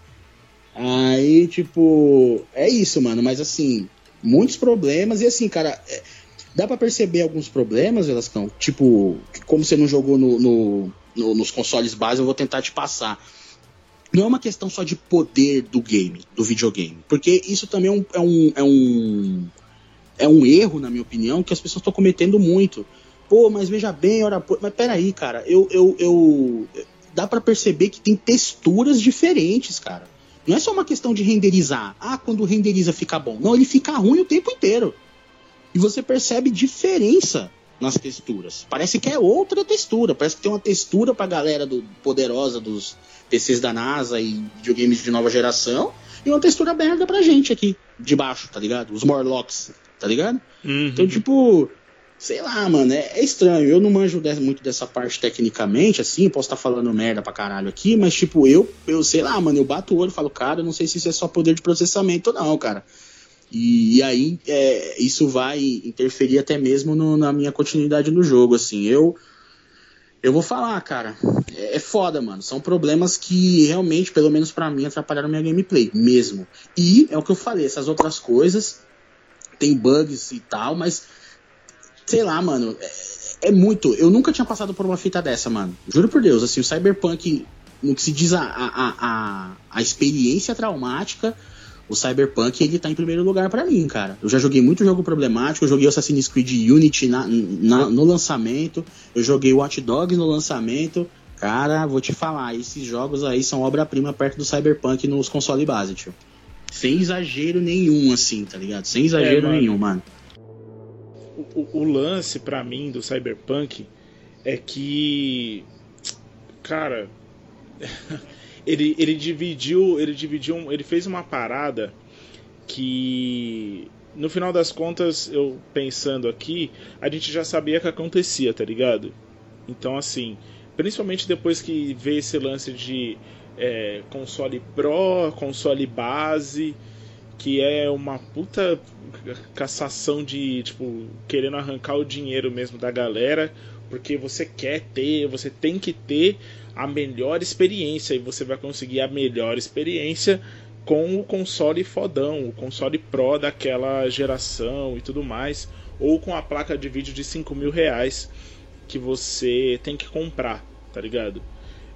Aí, tipo, é isso, mano, mas assim, muitos problemas, e assim, cara. É, dá para perceber alguns problemas, Velascão. Tipo, como você não jogou no, no, no, nos consoles base, eu vou tentar te passar. Não é uma questão só de poder do game, do videogame. Porque isso também é um, é um, é um, é um erro, na minha opinião, que as pessoas estão cometendo muito. pô, mas veja bem, ora, pô. Mas peraí, cara, eu. eu, eu dá para perceber que tem texturas diferentes, cara. Não é só uma questão de renderizar. Ah, quando renderiza fica bom. Não, ele fica ruim o tempo inteiro. E você percebe diferença nas texturas. Parece que é outra textura. Parece que tem uma textura pra galera do, poderosa dos PCs da NASA e videogames de nova geração. E uma textura merda pra gente aqui, de baixo, tá ligado? Os Morlocks, tá ligado? Uhum. Então, tipo, sei lá, mano, é, é estranho. Eu não manjo muito dessa parte tecnicamente, assim, posso estar tá falando merda pra caralho aqui, mas, tipo, eu, eu sei lá, mano, eu bato o olho e falo, cara, não sei se isso é só poder de processamento ou não, cara. E, e aí é, isso vai interferir até mesmo no, na minha continuidade no jogo, assim. Eu eu vou falar, cara, é, é foda, mano. São problemas que realmente, pelo menos para mim, atrapalharam minha gameplay, mesmo. E é o que eu falei, essas outras coisas tem bugs e tal, mas sei lá, mano, é, é, muito. Eu nunca tinha passado por uma fita dessa, mano. Juro por Deus, assim, o Cyberpunk, no que se diz a, a, a, a experiência traumática, o Cyberpunk ele tá em primeiro lugar para mim, cara. Eu já joguei muito jogo problemático, eu joguei Assassin's Creed Unity na, na, no lançamento, eu joguei Watch Dogs no lançamento. Cara, vou te falar, esses jogos aí são obra-prima perto do Cyberpunk nos consoles base, tio. Sem exagero nenhum, assim, tá ligado? Sem exagero é, mano. nenhum, mano. O, o, o lance para mim do Cyberpunk é que. Cara. ele, ele dividiu, ele dividiu, ele fez uma parada que no final das contas, eu pensando aqui, a gente já sabia que acontecia, tá ligado? Então assim, principalmente depois que veio esse lance de é, console Pro, console base, que é uma puta cassação de, tipo, querendo arrancar o dinheiro mesmo da galera, porque você quer ter, você tem que ter a melhor experiência e você vai conseguir a melhor experiência com o console fodão, o console Pro daquela geração e tudo mais, ou com a placa de vídeo de 5 mil reais que você tem que comprar, tá ligado?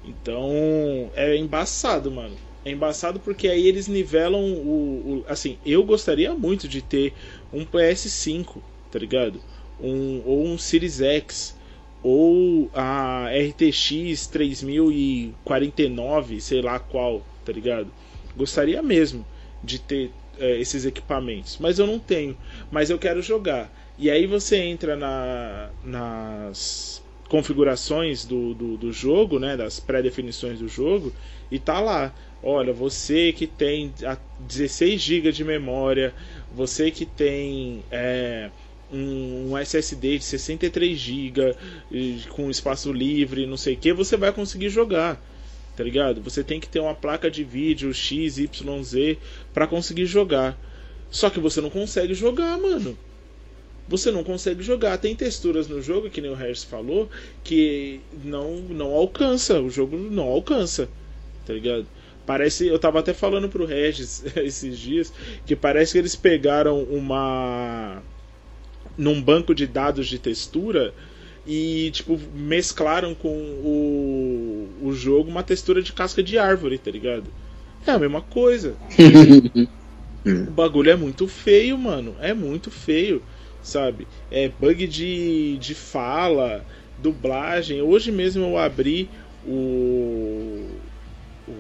Então é embaçado, mano. É embaçado porque aí eles nivelam o, o, Assim, eu gostaria muito de ter um PS5, tá ligado? Um, ou um Series X ou a RTX 3049, sei lá qual, tá ligado? Gostaria mesmo de ter é, esses equipamentos, mas eu não tenho. Mas eu quero jogar. E aí você entra na, nas configurações do, do, do jogo, né, das pré-definições do jogo, e tá lá. Olha, você que tem 16 GB de memória, você que tem é, um, SSD de 63 GB com espaço livre, não sei o que, você vai conseguir jogar. Tá ligado? Você tem que ter uma placa de vídeo XYZ para conseguir jogar. Só que você não consegue jogar, mano. Você não consegue jogar. Tem texturas no jogo, que nem o Regis falou, que não, não alcança. O jogo não alcança. Tá ligado? Parece. Eu tava até falando pro Regis esses dias que parece que eles pegaram uma num banco de dados de textura e tipo mesclaram com o, o jogo uma textura de casca de árvore, tá ligado? É a mesma coisa. o bagulho é muito feio, mano. É muito feio, sabe? É bug de, de fala, dublagem. Hoje mesmo eu abri o. o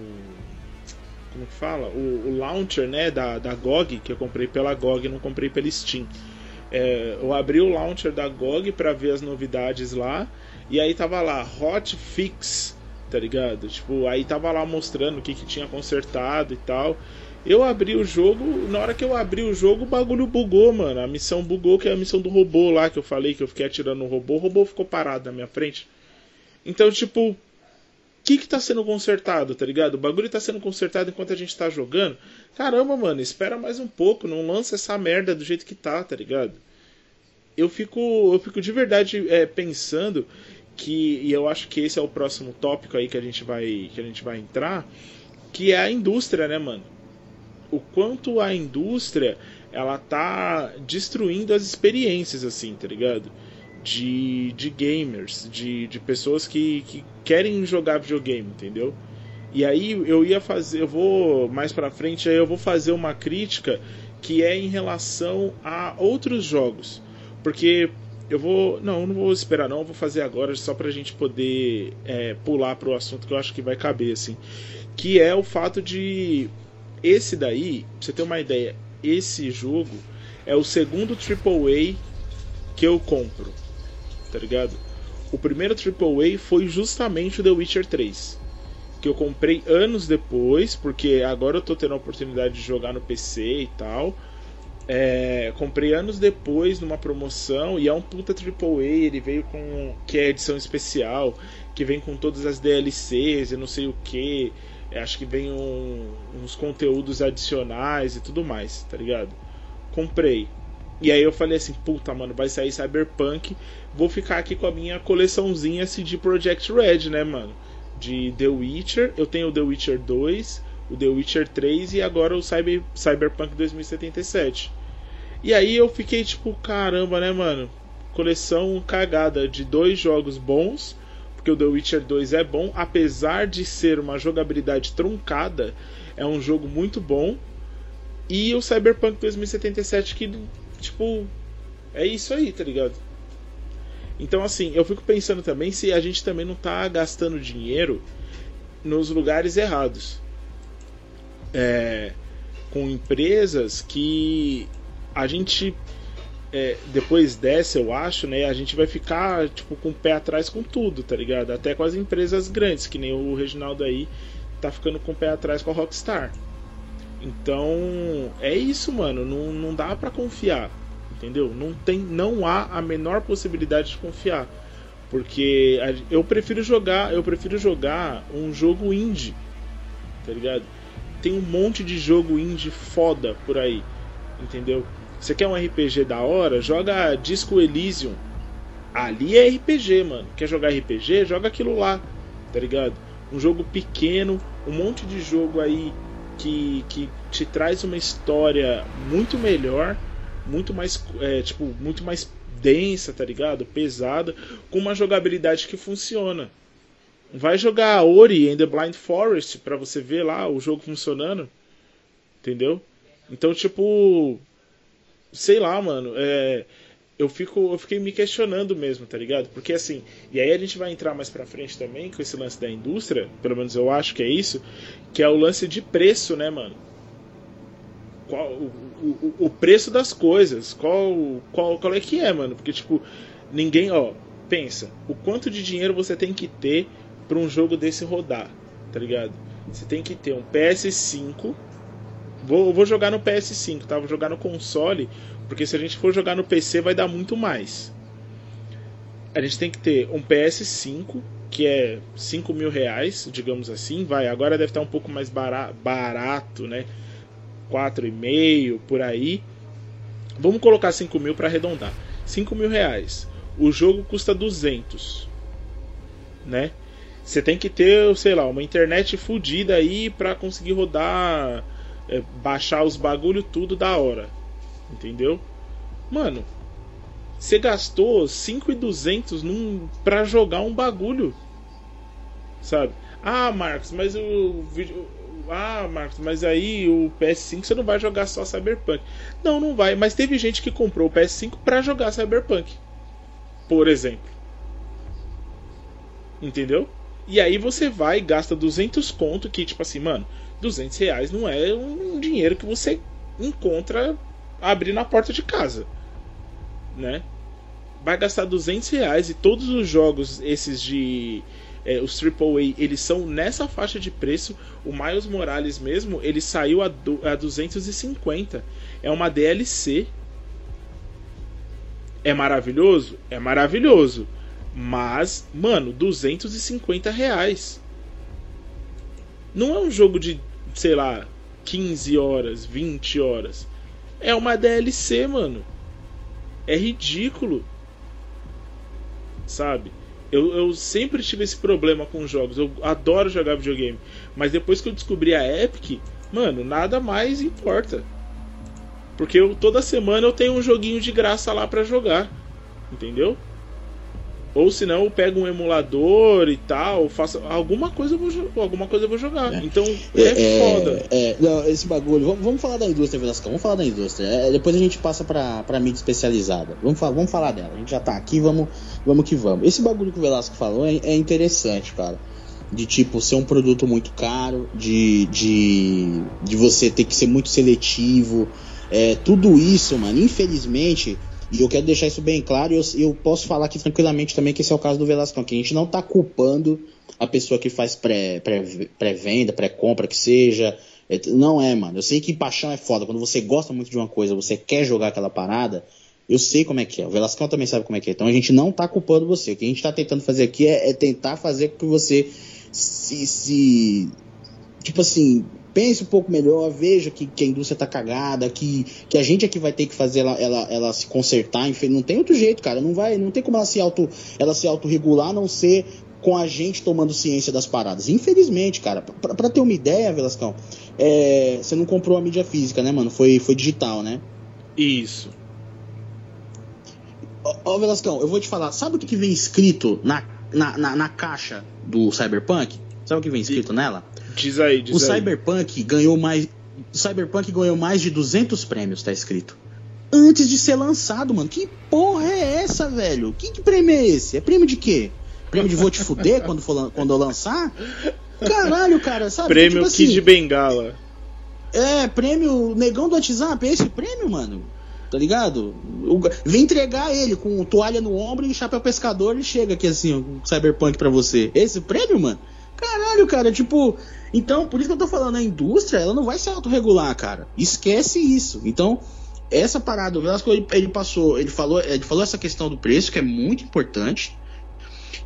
como que fala? O, o launcher, né, da, da GOG, que eu comprei pela GOG, não comprei pela Steam. É, eu abri o launcher da GOG para ver as novidades lá, e aí tava lá, Hot Fix, tá ligado? Tipo, aí tava lá mostrando o que, que tinha consertado e tal. Eu abri o jogo, na hora que eu abri o jogo, o bagulho bugou, mano. A missão bugou, que é a missão do robô lá, que eu falei que eu fiquei atirando no robô. O robô ficou parado na minha frente. Então, tipo, que que tá sendo consertado, tá ligado? O bagulho tá sendo consertado enquanto a gente tá jogando. Caramba, mano, espera mais um pouco, não lança essa merda do jeito que tá, tá ligado? Eu fico, eu fico de verdade é, pensando que, e eu acho que esse é o próximo tópico aí que a gente vai, que a gente vai entrar, que é a indústria, né, mano? O quanto a indústria ela tá destruindo as experiências, assim, tá ligado? De, de gamers, de, de pessoas que, que querem jogar videogame, entendeu? E aí eu ia fazer, eu vou mais para frente, aí eu vou fazer uma crítica que é em relação a outros jogos. Porque eu vou. Não, não vou esperar, não. Eu vou fazer agora só pra gente poder é, pular pro assunto que eu acho que vai caber, assim. Que é o fato de. Esse daí, pra você ter uma ideia, esse jogo é o segundo AAA que eu compro. Tá ligado? O primeiro AAA foi justamente o The Witcher 3. Que eu comprei anos depois, porque agora eu tô tendo a oportunidade de jogar no PC e tal. É, comprei anos depois numa promoção e é um puta AAA. Ele veio com. que é edição especial, que vem com todas as DLCs e não sei o que. É, acho que vem um, uns conteúdos adicionais e tudo mais, tá ligado? Comprei. E aí eu falei assim, puta, mano, vai sair Cyberpunk. Vou ficar aqui com a minha coleçãozinha CD Project Red, né, mano? De The Witcher. Eu tenho o The Witcher 2 o The Witcher 3 e agora o Cyber, Cyberpunk 2077. E aí eu fiquei tipo, caramba, né, mano? Coleção cagada de dois jogos bons, porque o The Witcher 2 é bom, apesar de ser uma jogabilidade truncada, é um jogo muito bom. E o Cyberpunk 2077 que, tipo, é isso aí, tá ligado? Então, assim, eu fico pensando também se a gente também não tá gastando dinheiro nos lugares errados é, com empresas que a gente é, depois dessa, eu acho, né, a gente vai ficar tipo com o pé atrás com tudo, tá ligado? Até com as empresas grandes, que nem o Reginaldo aí tá ficando com o pé atrás com a Rockstar. Então, é isso, mano, não, não dá para confiar, entendeu? Não tem não há a menor possibilidade de confiar. Porque eu prefiro jogar, eu prefiro jogar um jogo indie, tá ligado? tem um monte de jogo indie foda por aí, entendeu? Você quer um RPG da hora? Joga Disco Elysium. Ali é RPG, mano. Quer jogar RPG? Joga aquilo lá, tá ligado? Um jogo pequeno, um monte de jogo aí que, que te traz uma história muito melhor, muito mais, é, tipo, muito mais densa, tá ligado? Pesada, com uma jogabilidade que funciona. Vai jogar Ori and the Blind Forest para você ver lá o jogo funcionando. Entendeu? Então, tipo. Sei lá, mano. É, eu, fico, eu fiquei me questionando mesmo, tá ligado? Porque assim. E aí a gente vai entrar mais pra frente também com esse lance da indústria. Pelo menos eu acho que é isso. Que é o lance de preço, né, mano? Qual, o, o, o preço das coisas. Qual, qual, qual é que é, mano? Porque, tipo, ninguém, ó. Pensa, o quanto de dinheiro você tem que ter para um jogo desse rodar, tá ligado? Você tem que ter um PS5. Vou, vou jogar no PS5, tá? Vou jogar no console, porque se a gente for jogar no PC vai dar muito mais. A gente tem que ter um PS5, que é 5 mil reais, digamos assim. Vai, agora deve estar um pouco mais barato, né? 4,5 por aí. Vamos colocar 5 mil para arredondar. 5 mil reais. O jogo custa 200, né? Você tem que ter, sei lá, uma internet fodida aí pra conseguir rodar, é, baixar os bagulho tudo da hora. Entendeu? Mano, você gastou 5,200 num pra jogar um bagulho. Sabe? Ah, Marcos, mas o vídeo ah, Marcos, mas aí o PS5 você não vai jogar só Cyberpunk. Não, não vai, mas teve gente que comprou o PS5 para jogar Cyberpunk. Por exemplo. Entendeu? E aí você vai e gasta 200 conto, que tipo assim, mano, 200 reais não é um dinheiro que você encontra abrindo a porta de casa, né? Vai gastar 200 reais e todos os jogos, esses de é, os AAA, eles são nessa faixa de preço. O Miles Morales mesmo, ele saiu a, do, a 250. É uma DLC. É maravilhoso? É maravilhoso. Mas, mano, 250 reais. Não é um jogo de, sei lá, 15 horas, 20 horas. É uma DLC, mano. É ridículo. Sabe? Eu, eu sempre tive esse problema com jogos. Eu adoro jogar videogame. Mas depois que eu descobri a Epic, mano, nada mais importa. Porque eu, toda semana eu tenho um joguinho de graça lá para jogar. Entendeu? Ou se não, eu pego um emulador e tal, faço alguma coisa eu vou, alguma coisa eu vou jogar. É. Então é, é, foda. É, não, esse bagulho. Vamos, vamos falar da indústria, Velascão. Vamos falar da indústria. É, depois a gente passa pra, pra mídia especializada. Vamos, vamos falar dela. A gente já tá aqui, vamos, vamos que vamos. Esse bagulho que o Velasco falou é, é interessante, cara. De tipo, ser um produto muito caro, de, de, de você ter que ser muito seletivo. É, tudo isso, mano, infelizmente, e eu quero deixar isso bem claro, e eu, eu posso falar aqui tranquilamente também que esse é o caso do Velascão, que a gente não está culpando a pessoa que faz pré-venda, pré, pré pré-compra, que seja. É, não é, mano. Eu sei que paixão é foda. Quando você gosta muito de uma coisa, você quer jogar aquela parada, eu sei como é que é. O Velascão também sabe como é que é. Então a gente não está culpando você. O que a gente está tentando fazer aqui é, é tentar fazer com que você se, se. Tipo assim, pense um pouco melhor, veja que, que a indústria tá cagada, que, que a gente é que vai ter que fazer ela, ela, ela se consertar, enfim, não tem outro jeito, cara, não vai, não tem como ela se auto, ela se autorregular, a não ser com a gente tomando ciência das paradas. Infelizmente, cara, pra, pra ter uma ideia, Velascão, é, você não comprou a mídia física, né, mano? Foi, foi digital, né? Isso. Ó, ó Velascão, eu vou te falar, sabe o que, que vem escrito na, na, na, na caixa do Cyberpunk? Sabe o que vem escrito nela? Diz aí, diz o aí. Cyberpunk ganhou mais. O Cyberpunk ganhou mais de 200 prêmios, tá escrito. Antes de ser lançado, mano. Que porra é essa, velho? Que, que prêmio é esse? É prêmio de quê? Prêmio de vou te fuder quando, for, quando eu lançar? Caralho, cara, sabe? Prêmio tipo assim, Kid Bengala. É, prêmio Negão do WhatsApp. É esse prêmio, mano? Tá ligado? O, vem entregar ele com toalha no ombro e chapéu pescador e chega aqui assim, o Cyberpunk pra você. Esse prêmio, mano? Caralho, cara, tipo, então, por isso que eu tô falando, a indústria, ela não vai se autorregular, cara. Esquece isso. Então, essa parada, o Velasco, ele, ele, passou, ele falou, ele falou essa questão do preço, que é muito importante.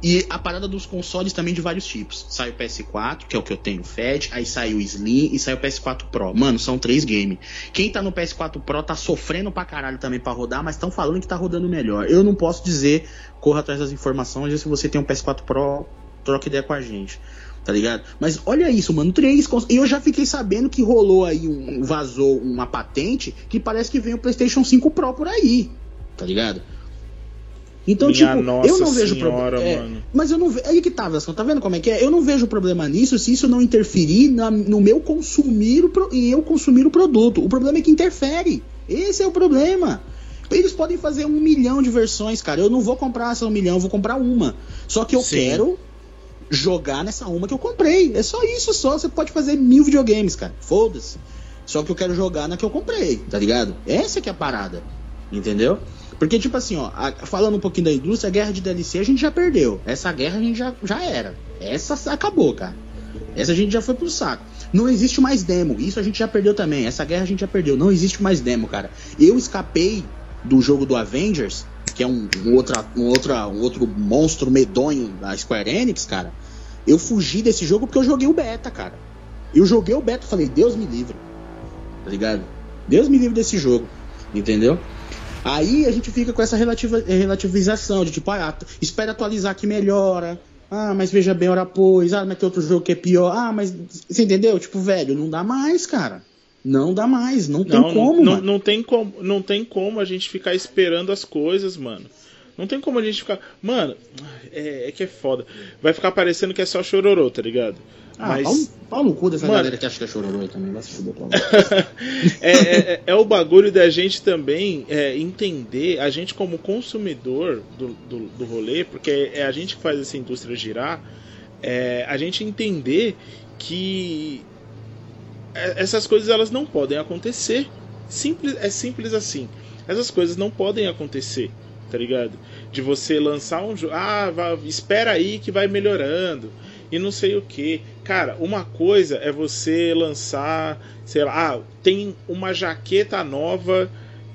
E a parada dos consoles também de vários tipos. Sai o PS4, que é o que eu tenho, Fed, aí sai o Slim e sai o PS4 Pro. Mano, são três games. Quem tá no PS4 Pro tá sofrendo pra caralho também pra rodar, mas estão falando que tá rodando melhor. Eu não posso dizer, corra atrás das informações, se você tem um PS4 Pro, troca ideia com a gente tá ligado? Mas olha isso, mano, três e eu já fiquei sabendo que rolou aí um vazou uma patente que parece que vem o PlayStation 5 Pro por aí, tá ligado? Então, Minha tipo, eu não vejo problema. É, mas eu não vejo. Aí que tá, Vasco, tá vendo como é que é? Eu não vejo problema nisso se isso não interferir na, no meu consumir o, em eu consumir o produto. O problema é que interfere. Esse é o problema. Eles podem fazer um milhão de versões, cara. Eu não vou comprar essa um milhão, eu vou comprar uma. Só que eu Sim. quero jogar nessa uma que eu comprei. É só isso, só. Você pode fazer mil videogames, cara. Foda-se. Só que eu quero jogar na que eu comprei, tá ligado? Essa que é a parada. Entendeu? Porque, tipo assim, ó, a, falando um pouquinho da indústria, a guerra de DLC a gente já perdeu. Essa guerra a gente já, já era. Essa acabou, cara. Essa a gente já foi pro saco. Não existe mais demo. Isso a gente já perdeu também. Essa guerra a gente já perdeu. Não existe mais demo, cara. Eu escapei do jogo do Avengers que é um, um, outra, um, outra, um outro monstro medonho da Square Enix, cara. Eu fugi desse jogo porque eu joguei o beta, cara. Eu joguei o beta e falei, Deus me livre. Tá ligado? Deus me livre desse jogo. Entendeu? Aí a gente fica com essa relativa, relativização de tipo, ah, espera atualizar que melhora. Ah, mas veja bem, hora pois. Ah, mas tem outro jogo que é pior. Ah, mas. Você entendeu? Tipo, velho, não dá mais, cara. Não dá mais, não tem não, como, não, não, tem como, não tem como a gente ficar esperando as coisas, mano. Não tem como a gente ficar. Mano, é, é que é foda. Vai ficar parecendo que é só chororô, tá ligado? Ah, Mas... pau, pau no cu dessa mano... galera que acha que é chororô aí também, vai se fuder pra é, é, é, é, o bagulho da gente também é, entender, a gente como consumidor do, do, do rolê, porque é a gente que faz essa indústria girar, é, a gente entender que essas coisas elas não podem acontecer. Simples, é simples assim. Essas coisas não podem acontecer, tá ligado? De você lançar um jogo, ah, vai, espera aí que vai melhorando e não sei o que. Cara, uma coisa é você lançar, sei lá, ah, tem uma jaqueta nova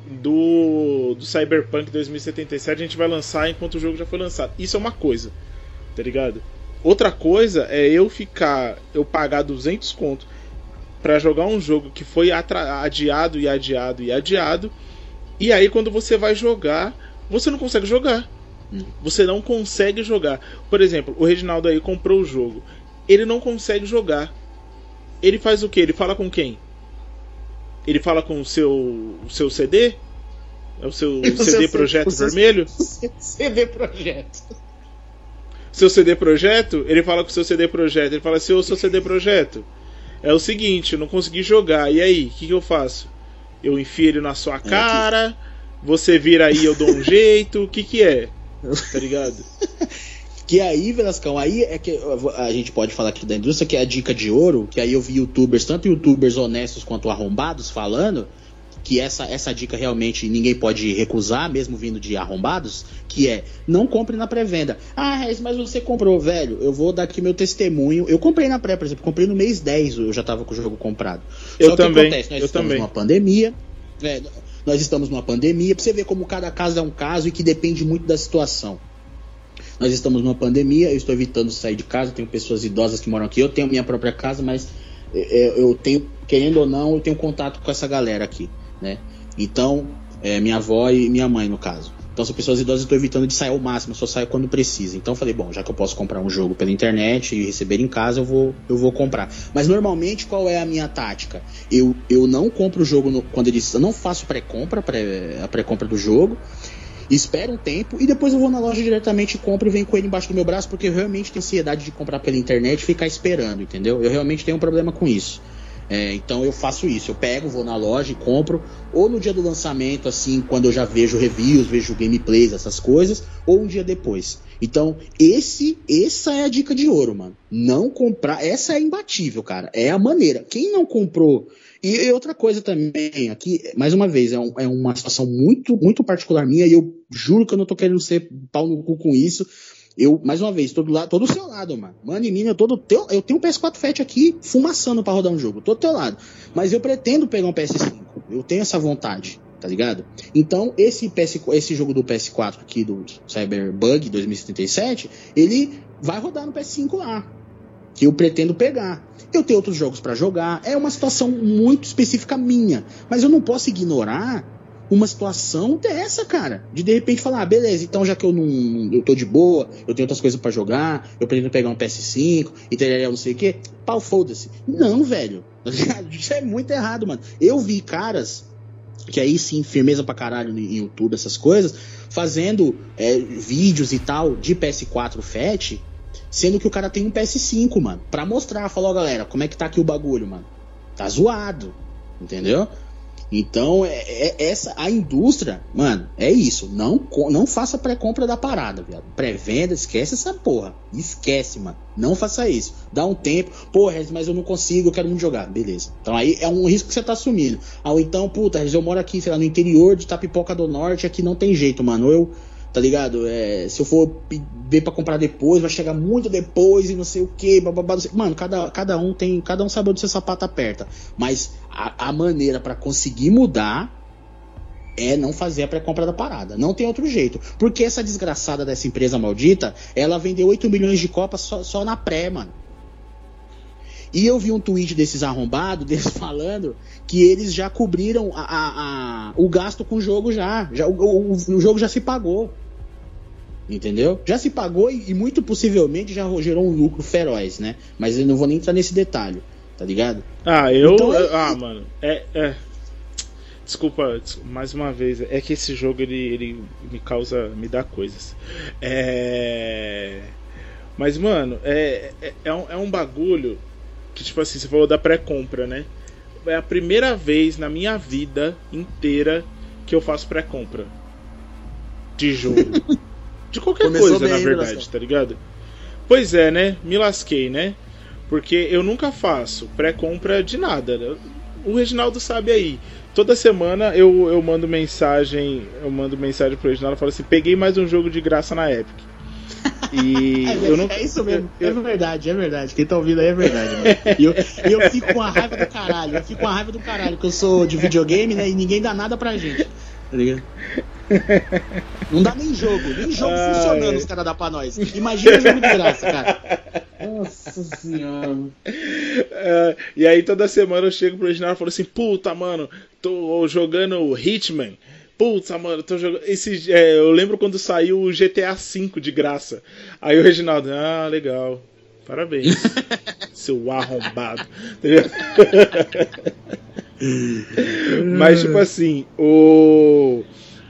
do, do Cyberpunk 2077, a gente vai lançar enquanto o jogo já foi lançado. Isso é uma coisa, tá ligado? Outra coisa é eu ficar, eu pagar 200 conto para jogar um jogo que foi adiado e adiado e adiado. E aí quando você vai jogar, você não consegue jogar. Você não consegue jogar. Por exemplo, o Reginaldo aí comprou o jogo. Ele não consegue jogar. Ele faz o que? Ele fala com quem? Ele fala com o seu, o seu CD? É o seu o CD seu, Projeto o seu, Vermelho? CD Projeto. seu CD projeto, ele fala com o seu CD projeto, ele fala assim, ô seu CD projeto, é o seguinte, eu não consegui jogar, e aí, o que, que eu faço? Eu enfio ele na sua cara, é você vira aí, eu dou um jeito, o que que é? Tá ligado? Que aí, Velascão, aí é que a gente pode falar aqui da indústria, que é a dica de ouro, que aí eu vi youtubers, tanto youtubers honestos quanto arrombados, falando que essa, essa dica realmente ninguém pode recusar, mesmo vindo de arrombados, que é não compre na pré-venda. Ah, mas você comprou, velho. Eu vou dar aqui meu testemunho. Eu comprei na pré, por exemplo, comprei no mês 10, eu já tava com o jogo comprado. Eu Só também. Que acontece, nós eu estamos também. numa pandemia. Velho, nós estamos numa pandemia, pra você ver como cada caso é um caso e que depende muito da situação. Nós estamos numa pandemia, eu estou evitando sair de casa, tenho pessoas idosas que moram aqui, eu tenho minha própria casa, mas é, é, eu tenho, querendo ou não, eu tenho contato com essa galera aqui, né? Então, é, minha avó e minha mãe, no caso. Então, são pessoas idosas, eu estou evitando de sair ao máximo, só saio quando precisa. Então, eu falei, bom, já que eu posso comprar um jogo pela internet e receber em casa, eu vou, eu vou comprar. Mas, normalmente, qual é a minha tática? Eu, eu não compro o jogo no, quando eles. Eu não faço pré-compra, pré, a pré-compra do jogo espero um tempo e depois eu vou na loja diretamente compro e venho com ele embaixo do meu braço, porque eu realmente tenho ansiedade de comprar pela internet e ficar esperando, entendeu? Eu realmente tenho um problema com isso. É, então eu faço isso, eu pego, vou na loja e compro, ou no dia do lançamento, assim, quando eu já vejo reviews, vejo gameplays, essas coisas, ou um dia depois. Então, esse, essa é a dica de ouro, mano. Não comprar, essa é imbatível, cara. É a maneira. Quem não comprou e, outra coisa também, aqui, mais uma vez, é, um, é, uma situação muito, muito particular minha, e eu juro que eu não tô querendo ser pau no cu com isso. Eu, mais uma vez, todo, lado, todo do seu lado, mano. Mano e mina, todo teu, eu tenho um PS4 Fat aqui fumaçando para rodar um jogo, todo do teu lado. Mas eu pretendo pegar um PS5. Eu tenho essa vontade, tá ligado? Então, esse, PS, esse jogo do PS4 aqui, do Cyberbug 2077, ele vai rodar no PS5 lá que eu pretendo pegar. Eu tenho outros jogos para jogar, é uma situação muito específica minha, mas eu não posso ignorar uma situação dessa, cara. De de repente falar, ah, beleza, então já que eu não eu tô de boa, eu tenho outras coisas para jogar, eu pretendo pegar um PS5 e ter não sei o que, pau, foda-se. Não, velho. Isso é muito errado, mano. Eu vi caras que aí sim, firmeza pra caralho no YouTube, essas coisas, fazendo é, vídeos e tal de PS4 Fat Sendo que o cara tem um PS5, mano. Pra mostrar, falou, galera, como é que tá aqui o bagulho, mano. Tá zoado. Entendeu? Então, é, é, essa a indústria, mano, é isso. Não, não faça pré-compra da parada, viado. Pré-venda, esquece essa porra. Esquece, mano. Não faça isso. Dá um tempo. Porra, mas eu não consigo, eu quero muito jogar. Beleza. Então aí é um risco que você tá assumindo. Ah, ou então, puta, eu moro aqui, sei lá, no interior de Tapipoca do Norte, aqui não tem jeito, mano. Eu tá ligado? É, se eu for ver para comprar depois, vai chegar muito depois e não sei o que, mano, cada, cada um tem, cada um sabe onde seu sapato aperta, mas a, a maneira para conseguir mudar é não fazer a pré-compra da parada. Não tem outro jeito. Porque essa desgraçada dessa empresa maldita, ela vendeu 8 milhões de copas só, só na pré, mano. E eu vi um tweet desses arrombados, deles falando que eles já cobriram a, a, a, o gasto com o jogo já. já o, o, o, jogo já se pagou. Entendeu? Já se pagou e, e, muito possivelmente já gerou um lucro feroz, né? Mas eu não vou nem entrar nesse detalhe, tá ligado? Ah, eu. Então, é... Ah, mano. É, é. Desculpa, mais uma vez, é que esse jogo ele, ele me causa. me dá coisas. É. Mas, mano, é, é, é, um, é um bagulho que, tipo assim, você falou da pré-compra, né? É a primeira vez na minha vida inteira que eu faço pré-compra de jogo. De qualquer Começou coisa, bem, na verdade, tá ligado? Pois é, né? Me lasquei, né? Porque eu nunca faço pré-compra de nada. O Reginaldo sabe aí. Toda semana eu, eu mando mensagem, eu mando mensagem pro Reginaldo e falo assim: peguei mais um jogo de graça na Epic. E é, eu não... é isso mesmo, eu... é verdade, é verdade. Quem tá ouvindo aí é verdade, mano. E eu, eu fico com a raiva do caralho, eu fico com a raiva do caralho, que eu sou de videogame, né? E ninguém dá nada pra gente. Tá ligado? Não dá nem jogo, nem jogo Ai. funcionando os caras dão pra nós. Imagina o jogo de graça, cara. Nossa senhora. É, e aí toda semana eu chego pro Reginaldo e falo assim: puta, mano, tô jogando Hitman. Puta, mano, tô jogando. Esse, é, eu lembro quando saiu o GTA V de graça. Aí o Reginaldo, ah, legal. Parabéns, seu arrombado. Mas, tipo assim, o,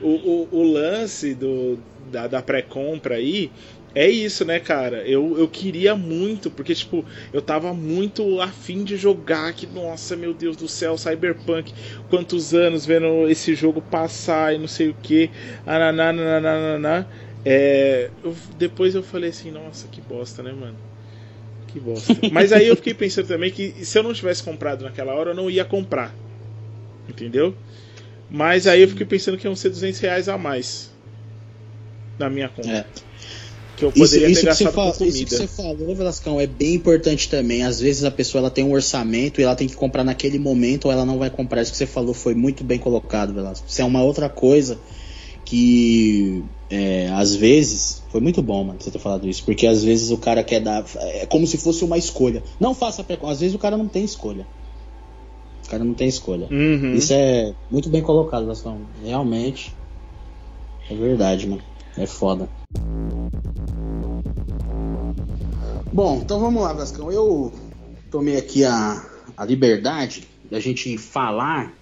o, o, o lance do, da, da pré-compra aí é isso, né, cara? Eu, eu queria muito, porque, tipo, eu tava muito afim de jogar que, nossa, meu Deus do céu, Cyberpunk, quantos anos vendo esse jogo passar e não sei o que, ananana, é, eu, depois eu falei assim, nossa, que bosta, né, mano? Que bosta. Mas aí eu fiquei pensando também que se eu não tivesse comprado naquela hora, eu não ia comprar. Entendeu? Mas aí eu fiquei pensando que iam ser 200 reais a mais na minha conta. É. Que eu poderia isso, ter isso gastado com comida. Isso que você falou, Velascão, é bem importante também. Às vezes a pessoa ela tem um orçamento e ela tem que comprar naquele momento ou ela não vai comprar. Isso que você falou foi muito bem colocado, Velasco. Isso é uma outra coisa que é, às vezes foi muito bom, mano, você ter falado isso, porque às vezes o cara quer dar é como se fosse uma escolha. Não faça às vezes o cara não tem escolha. O cara não tem escolha. Uhum. Isso é muito bem colocado, Gastão. Realmente é verdade, mano. É foda. Bom, então vamos lá, Vascão. Eu tomei aqui a, a liberdade da gente falar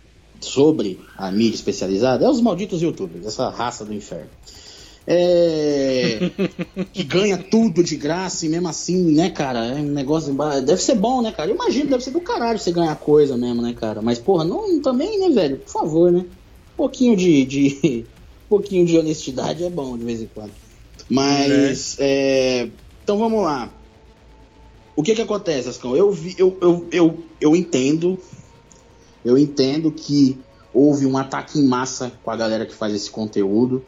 sobre a mídia especializada. É os malditos youtubers, essa raça do inferno. É, que ganha tudo de graça e mesmo assim, né, cara? É um negócio. Deve ser bom, né, cara? Eu imagino, deve ser do caralho você ganhar coisa mesmo, né, cara? Mas, porra, não também, né, velho? Por favor, né? Um pouquinho de, de um pouquinho de honestidade é bom de vez em quando. Mas, é. É, então vamos lá. O que que acontece, Ascão? Eu, vi, eu, eu, eu, eu entendo, eu entendo que houve um ataque em massa com a galera que faz esse conteúdo,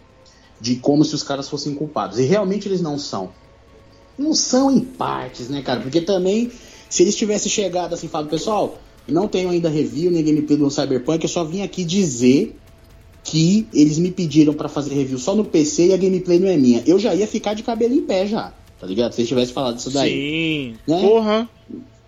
de como se os caras fossem culpados. E realmente eles não são. Não são em partes, né, cara? Porque também, se eles tivessem chegado assim, falado, pessoal, não tenho ainda review nem gameplay do Cyberpunk, eu só vim aqui dizer que eles me pediram para fazer review só no PC e a gameplay não é minha. Eu já ia ficar de cabelo em pé já, tá ligado? Se eles tivessem falado isso daí. Sim. Né? Porra.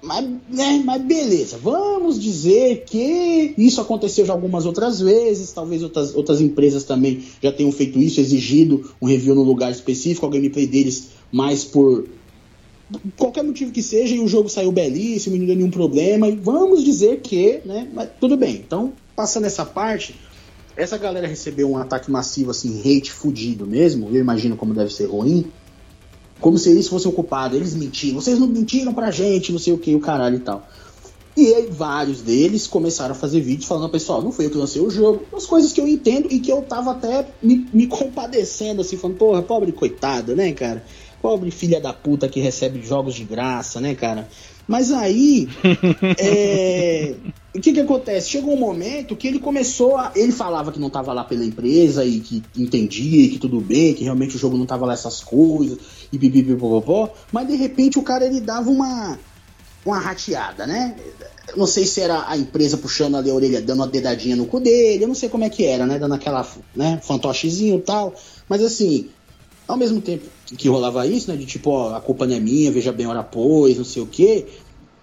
Mas, né, mas beleza, vamos dizer que isso aconteceu já algumas outras vezes, talvez outras, outras empresas também já tenham feito isso, exigido um review no lugar específico, a gameplay deles mais por qualquer motivo que seja, e o jogo saiu belíssimo, não deu nenhum problema, e vamos dizer que, né, mas tudo bem. Então, passando essa parte, essa galera recebeu um ataque massivo, assim, hate fudido mesmo, eu imagino como deve ser ruim, como se eles fossem o culpado, eles mentiram, vocês não mentiram pra gente, não sei o que, o caralho e tal. E aí, vários deles começaram a fazer vídeos falando, pessoal, não foi eu que lancei o jogo, as coisas que eu entendo e que eu tava até me, me compadecendo, assim, falando, porra, pobre coitada, né, cara? Pobre filha da puta que recebe jogos de graça, né, cara? Mas aí, é, o que que acontece? Chegou um momento que ele começou a. Ele falava que não estava lá pela empresa e que entendia e que tudo bem, que realmente o jogo não estava lá essas coisas mas de repente o cara ele dava uma. Uma rateada, né? não sei se era a empresa puxando ali a orelha, dando uma dedadinha no cu dele, eu não sei como é que era, né? Dando aquela, né, fantochezinho e tal. Mas assim, ao mesmo tempo que rolava isso, né? De tipo, ó, a culpa não é minha, veja bem hora pois, não sei o quê.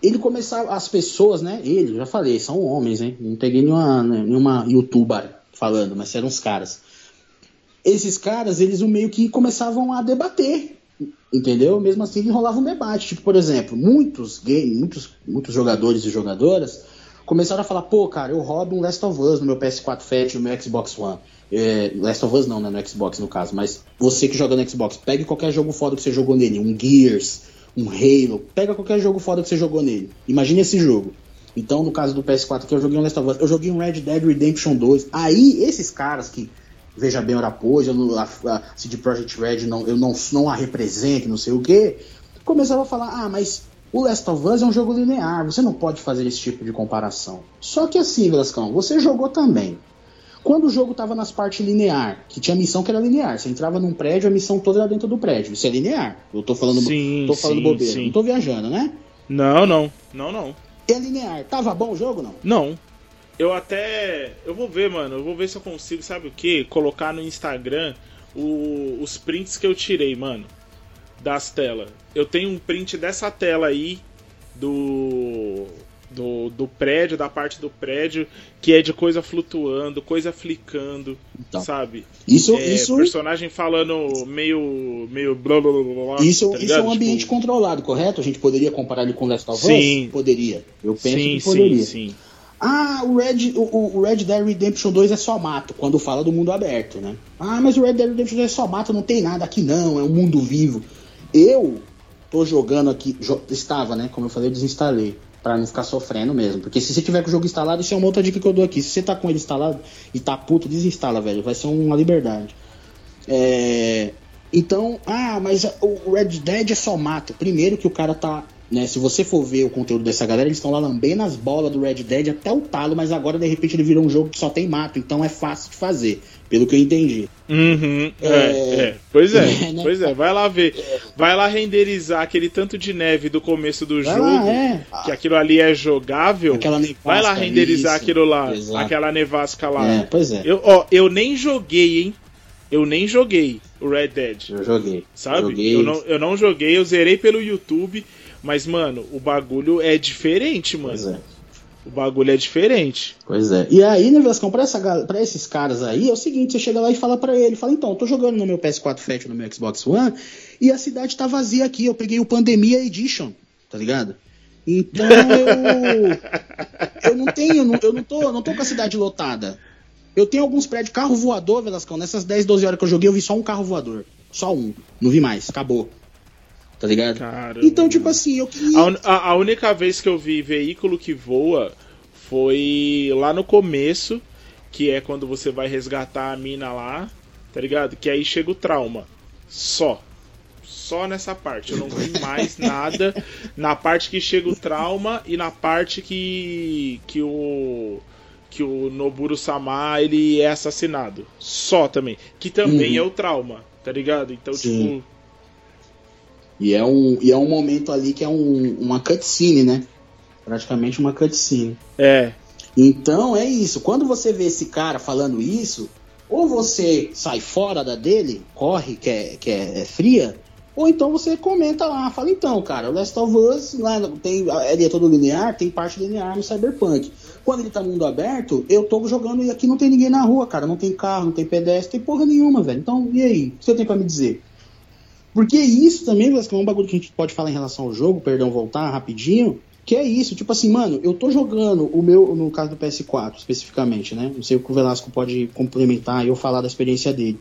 Ele começava, as pessoas, né? Ele, já falei, são homens, hein? Não peguei nenhuma, nenhuma youtuber falando, mas eram os caras. Esses caras, eles meio que começavam a debater, entendeu? Mesmo assim, rolava um debate. Tipo, por exemplo, muitos games, muitos, muitos jogadores e jogadoras começaram a falar, pô, cara, eu roubo um Last of Us no meu PS4 Fat no meu Xbox One. É, Last of Us não, né, no Xbox no caso, mas você que joga no Xbox, pegue qualquer jogo foda que você jogou nele, um Gears, um Halo, pega qualquer jogo foda que você jogou nele. Imagine esse jogo. Então, no caso do PS4 que eu joguei um Last of Us, eu joguei um Red Dead Redemption 2. Aí, esses caras que, veja bem, ora pois, eu, a, a CD Projekt Red não, eu não, não a represento, não sei o que, começaram a falar, ah, mas o Last of Us é um jogo linear, você não pode fazer esse tipo de comparação. Só que assim, Velascão, você jogou também. Quando o jogo tava nas partes linear, que tinha missão que era linear, você entrava num prédio, a missão toda era dentro do prédio. Isso é linear. Eu tô falando, sim, tô falando sim, bobeira. Sim. Não tô viajando, né? Não, não. Não, não. É linear. Tava bom o jogo, não? Não. Eu até. Eu vou ver, mano. Eu vou ver se eu consigo, sabe o que? Colocar no Instagram o... os prints que eu tirei, mano. Das telas. Eu tenho um print dessa tela aí do do, do prédio, da parte do prédio, que é de coisa flutuando, coisa flicando, então, sabe? Isso, é, isso. Personagem falando meio. meio blá blá blá blá. Isso, tá isso é um ambiente tipo... controlado, correto? A gente poderia comparar ele com Last of Us? Sim. Poderia. Eu penso sim, que poderia. Sim, sim. Ah, o Red, o, o, Red Dead Redemption 2 é só mato, quando fala do mundo aberto, né? Ah, mas o Red Dead Redemption 2 é só mato, não tem nada aqui não, é um mundo vivo. Eu tô jogando aqui, jo estava, né? Como eu falei, eu desinstalei. Pra não ficar sofrendo mesmo. Porque se você tiver com o jogo instalado, isso é uma outra dica que eu dou aqui. Se você tá com ele instalado e tá puto, desinstala, velho. Vai ser uma liberdade. É... Então, ah, mas o Red Dead é só mato. Primeiro que o cara tá né? Se você for ver o conteúdo dessa galera, eles estão lá lambendo as bolas do Red Dead até o talo, mas agora de repente ele virou um jogo que só tem mato, então é fácil de fazer, pelo que eu entendi. Uhum, é, é, é. Pois é, né? pois é, vai lá ver. Vai lá renderizar aquele tanto de neve do começo do vai jogo, lá, é. que aquilo ali é jogável. vai lá renderizar isso, aquilo lá, exato. aquela nevasca lá. É, pois é. Eu, ó, eu nem joguei, hein? Eu nem joguei o Red Dead. Eu joguei. Sabe? Joguei. Eu, não, eu não joguei, eu zerei pelo YouTube. Mas, mano, o bagulho é diferente, mano. Pois é. O bagulho é diferente. Pois é. E aí, né, Velascão, pra, essa, pra esses caras aí, é o seguinte: você chega lá e fala para ele, fala, então, eu tô jogando no meu PS4 Fat no meu Xbox One e a cidade tá vazia aqui. Eu peguei o Pandemia Edition, tá ligado? Então eu. eu não tenho, eu não tô, não tô com a cidade lotada. Eu tenho alguns prédios, carro voador, Velascão. Nessas 10, 12 horas que eu joguei, eu vi só um carro voador. Só um. Não vi mais, acabou tá ligado? Caramba. Então, tipo assim, eu queria. A, a, única vez que eu vi veículo que voa foi lá no começo, que é quando você vai resgatar a mina lá, tá ligado? Que aí chega o trauma. Só. Só nessa parte. Eu não vi mais nada na parte que chega o trauma e na parte que. que o que o Noburo Sama ele é assassinado. Só também. Que também uhum. é o trauma, tá ligado? Então, Sim. tipo, e é um, e é um momento ali que é um, uma cutscene, né? Praticamente uma cutscene. É. Então é isso. Quando você vê esse cara falando isso, ou você sai fora da dele, corre, que é, que é, é fria, ou então você comenta lá, fala, então, cara, o Last of Us, lá tem, ele é todo linear, tem parte linear no Cyberpunk. Quando ele tá mundo aberto, eu tô jogando e aqui não tem ninguém na rua, cara, não tem carro, não tem pedestre, tem porra nenhuma, velho. Então, e aí? O que você tem pra me dizer? Porque isso também, que é um bagulho que a gente pode falar em relação ao jogo, perdão, voltar rapidinho, que é isso, tipo assim, mano, eu tô jogando o meu, no caso do PS4 especificamente, né? Não sei o que o Velasco pode complementar e eu falar da experiência dele.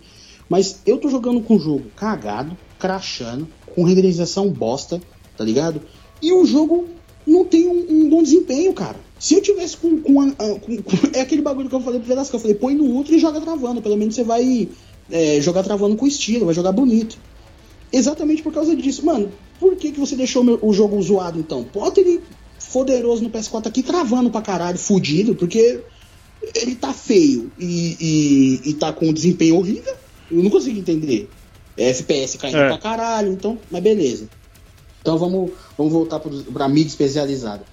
Mas eu tô jogando com o jogo cagado, crachando, com renderização bosta, tá ligado? E o jogo não tem um, um bom desempenho, cara. Se eu tivesse com, com, a, com, com, É aquele bagulho que eu falei pro Velasco, eu falei, põe no Ultra e joga travando. Pelo menos você vai é, jogar travando com estilo, vai jogar bonito. Exatamente por causa disso. Mano, por que, que você deixou o jogo zoado então? Bota ele poderoso no PS4 aqui, travando pra caralho, fudido, porque ele tá feio e, e, e tá com um desempenho horrível. Eu não consigo entender. FPS caindo é. pra caralho, então, mas beleza. Então vamos, vamos voltar pro, pra mídia especializada.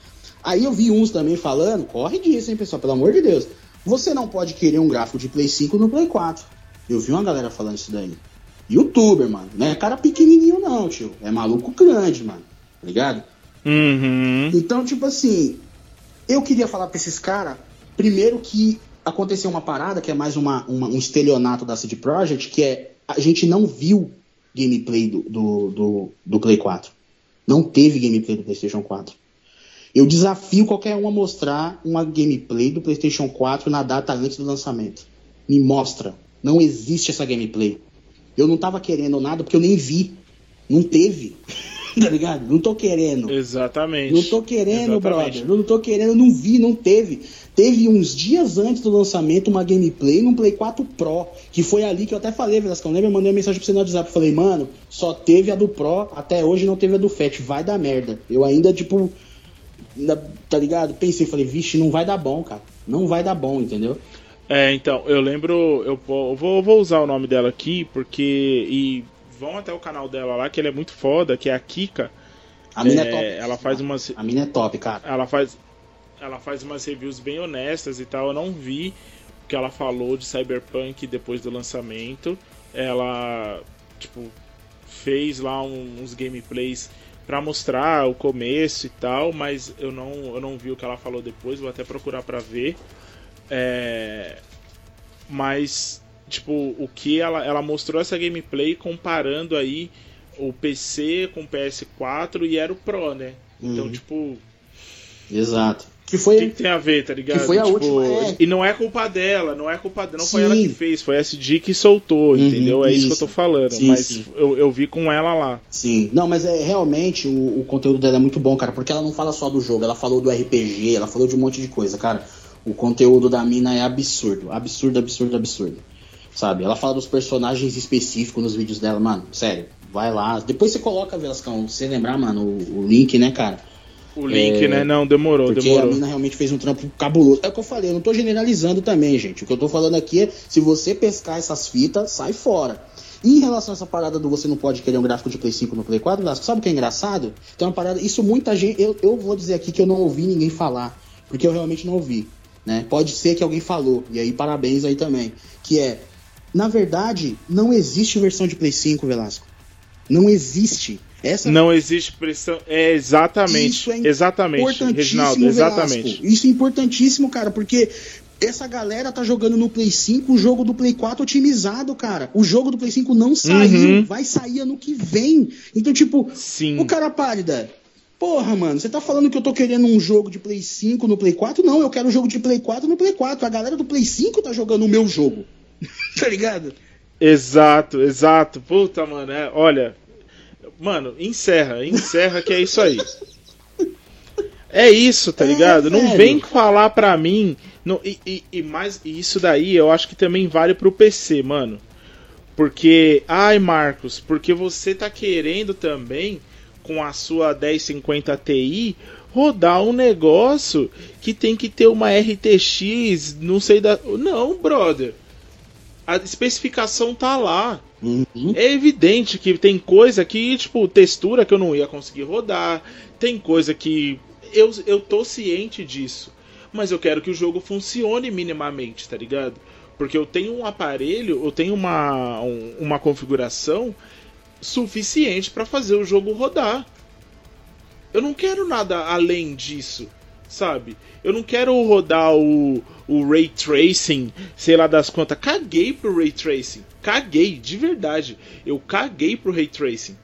Aí eu vi uns também falando, corre disso, hein, pessoal, pelo amor de Deus. Você não pode querer um gráfico de Play 5 no Play 4. Eu vi uma galera falando isso daí youtuber, mano. Não é cara pequenininho, não, tio. É maluco grande, mano. Tá ligado? Uhum. Então, tipo assim, eu queria falar pra esses caras, primeiro que aconteceu uma parada, que é mais uma, uma, um estelionato da CD Projekt, que é a gente não viu gameplay do, do, do, do Play 4. Não teve gameplay do PlayStation 4. Eu desafio qualquer um a mostrar uma gameplay do PlayStation 4 na data antes do lançamento. Me mostra. Não existe essa gameplay. Eu não tava querendo nada porque eu nem vi. Não teve. tá ligado? Não tô querendo. Exatamente. Não tô querendo, Exatamente. brother. Não tô querendo, não vi, não teve. Teve uns dias antes do lançamento uma gameplay num Play 4 Pro, que foi ali que eu até falei, Velascão, lembra? Eu mandei uma mensagem pra você no WhatsApp. Falei, mano, só teve a do Pro, até hoje não teve a do Fat. Vai dar merda. Eu ainda, tipo, tá ligado? Pensei, falei, vixe, não vai dar bom, cara. Não vai dar bom, entendeu? É, então, eu lembro. Eu vou, vou usar o nome dela aqui, porque. E vão até o canal dela lá, que ele é muito foda, que é a Kika. A mina é, é top. Ela faz umas. A mina é top, cara. Ela faz. Ela faz umas reviews bem honestas e tal. Eu não vi o que ela falou de Cyberpunk depois do lançamento. Ela, tipo, fez lá uns gameplays para mostrar o começo e tal, mas eu não, eu não vi o que ela falou depois, vou até procurar para ver. É... Mas, tipo, o que ela, ela mostrou essa gameplay comparando aí o PC com o PS4 e era o Pro, né? Então, uhum. tipo. Exato. Que foi. O que, que, tem a ver, tá ligado? Que foi a tipo, última. É... E não é culpa dela, não é culpa dela. Não sim. foi ela que fez, foi a SD que soltou, uhum, entendeu? É isso. isso. que eu tô falando. Sim, mas sim. Eu, eu vi com ela lá. Sim. Não, mas é realmente o, o, conteúdo dela é muito bom, cara, porque ela não fala só do jogo, ela falou do RPG, ela falou de um monte de coisa, cara. O conteúdo da mina é absurdo. Absurdo, absurdo, absurdo. Sabe? Ela fala dos personagens específicos nos vídeos dela, mano. Sério. Vai lá. Depois você coloca, Velascão, você lembrar, mano, o, o link, né, cara? O link, é, né? Não, demorou, porque demorou. a mina realmente fez um trampo cabuloso. É o que eu falei, eu não tô generalizando também, gente. O que eu tô falando aqui é, se você pescar essas fitas, sai fora. E em relação a essa parada do você não pode querer um gráfico de Play 5 no Play 4, sabe o que é engraçado? Tem uma parada, isso muita gente, eu, eu vou dizer aqui que eu não ouvi ninguém falar, porque eu realmente não ouvi, né? Pode ser que alguém falou, e aí parabéns aí também, que é, na verdade, não existe versão de Play 5, Velasco. Não existe. Essa... Não existe pressão. É exatamente. Isso é exatamente, Reginaldo, exatamente. Velasco. Isso é importantíssimo, cara, porque essa galera tá jogando no Play 5 o jogo do Play 4 otimizado, cara. O jogo do Play 5 não saiu, uhum. vai sair ano que vem. Então, tipo, Sim. o cara pálida. Porra, mano, você tá falando que eu tô querendo um jogo de Play 5 no Play 4? Não, eu quero um jogo de Play 4 no Play 4. A galera do Play 5 tá jogando o meu jogo. tá ligado? Exato, exato. Puta, mano, é, olha, Mano, encerra, encerra que é isso aí. É isso, tá é, ligado? É, não vem falar pra mim. Não, e, e, e, mais, e isso daí eu acho que também vale pro PC, mano. Porque, ai Marcos, porque você tá querendo também, com a sua 1050 Ti, rodar um negócio que tem que ter uma RTX, não sei da. Não, brother. A especificação tá lá. Uhum. É evidente que tem coisa que, tipo, textura que eu não ia conseguir rodar, tem coisa que eu, eu tô ciente disso, mas eu quero que o jogo funcione minimamente, tá ligado? Porque eu tenho um aparelho, eu tenho uma, um, uma configuração suficiente para fazer o jogo rodar. Eu não quero nada além disso, sabe? Eu não quero rodar o, o Ray Tracing, sei lá das quantas. Caguei pro Ray Tracing caguei, de verdade. Eu caguei pro ray tracing.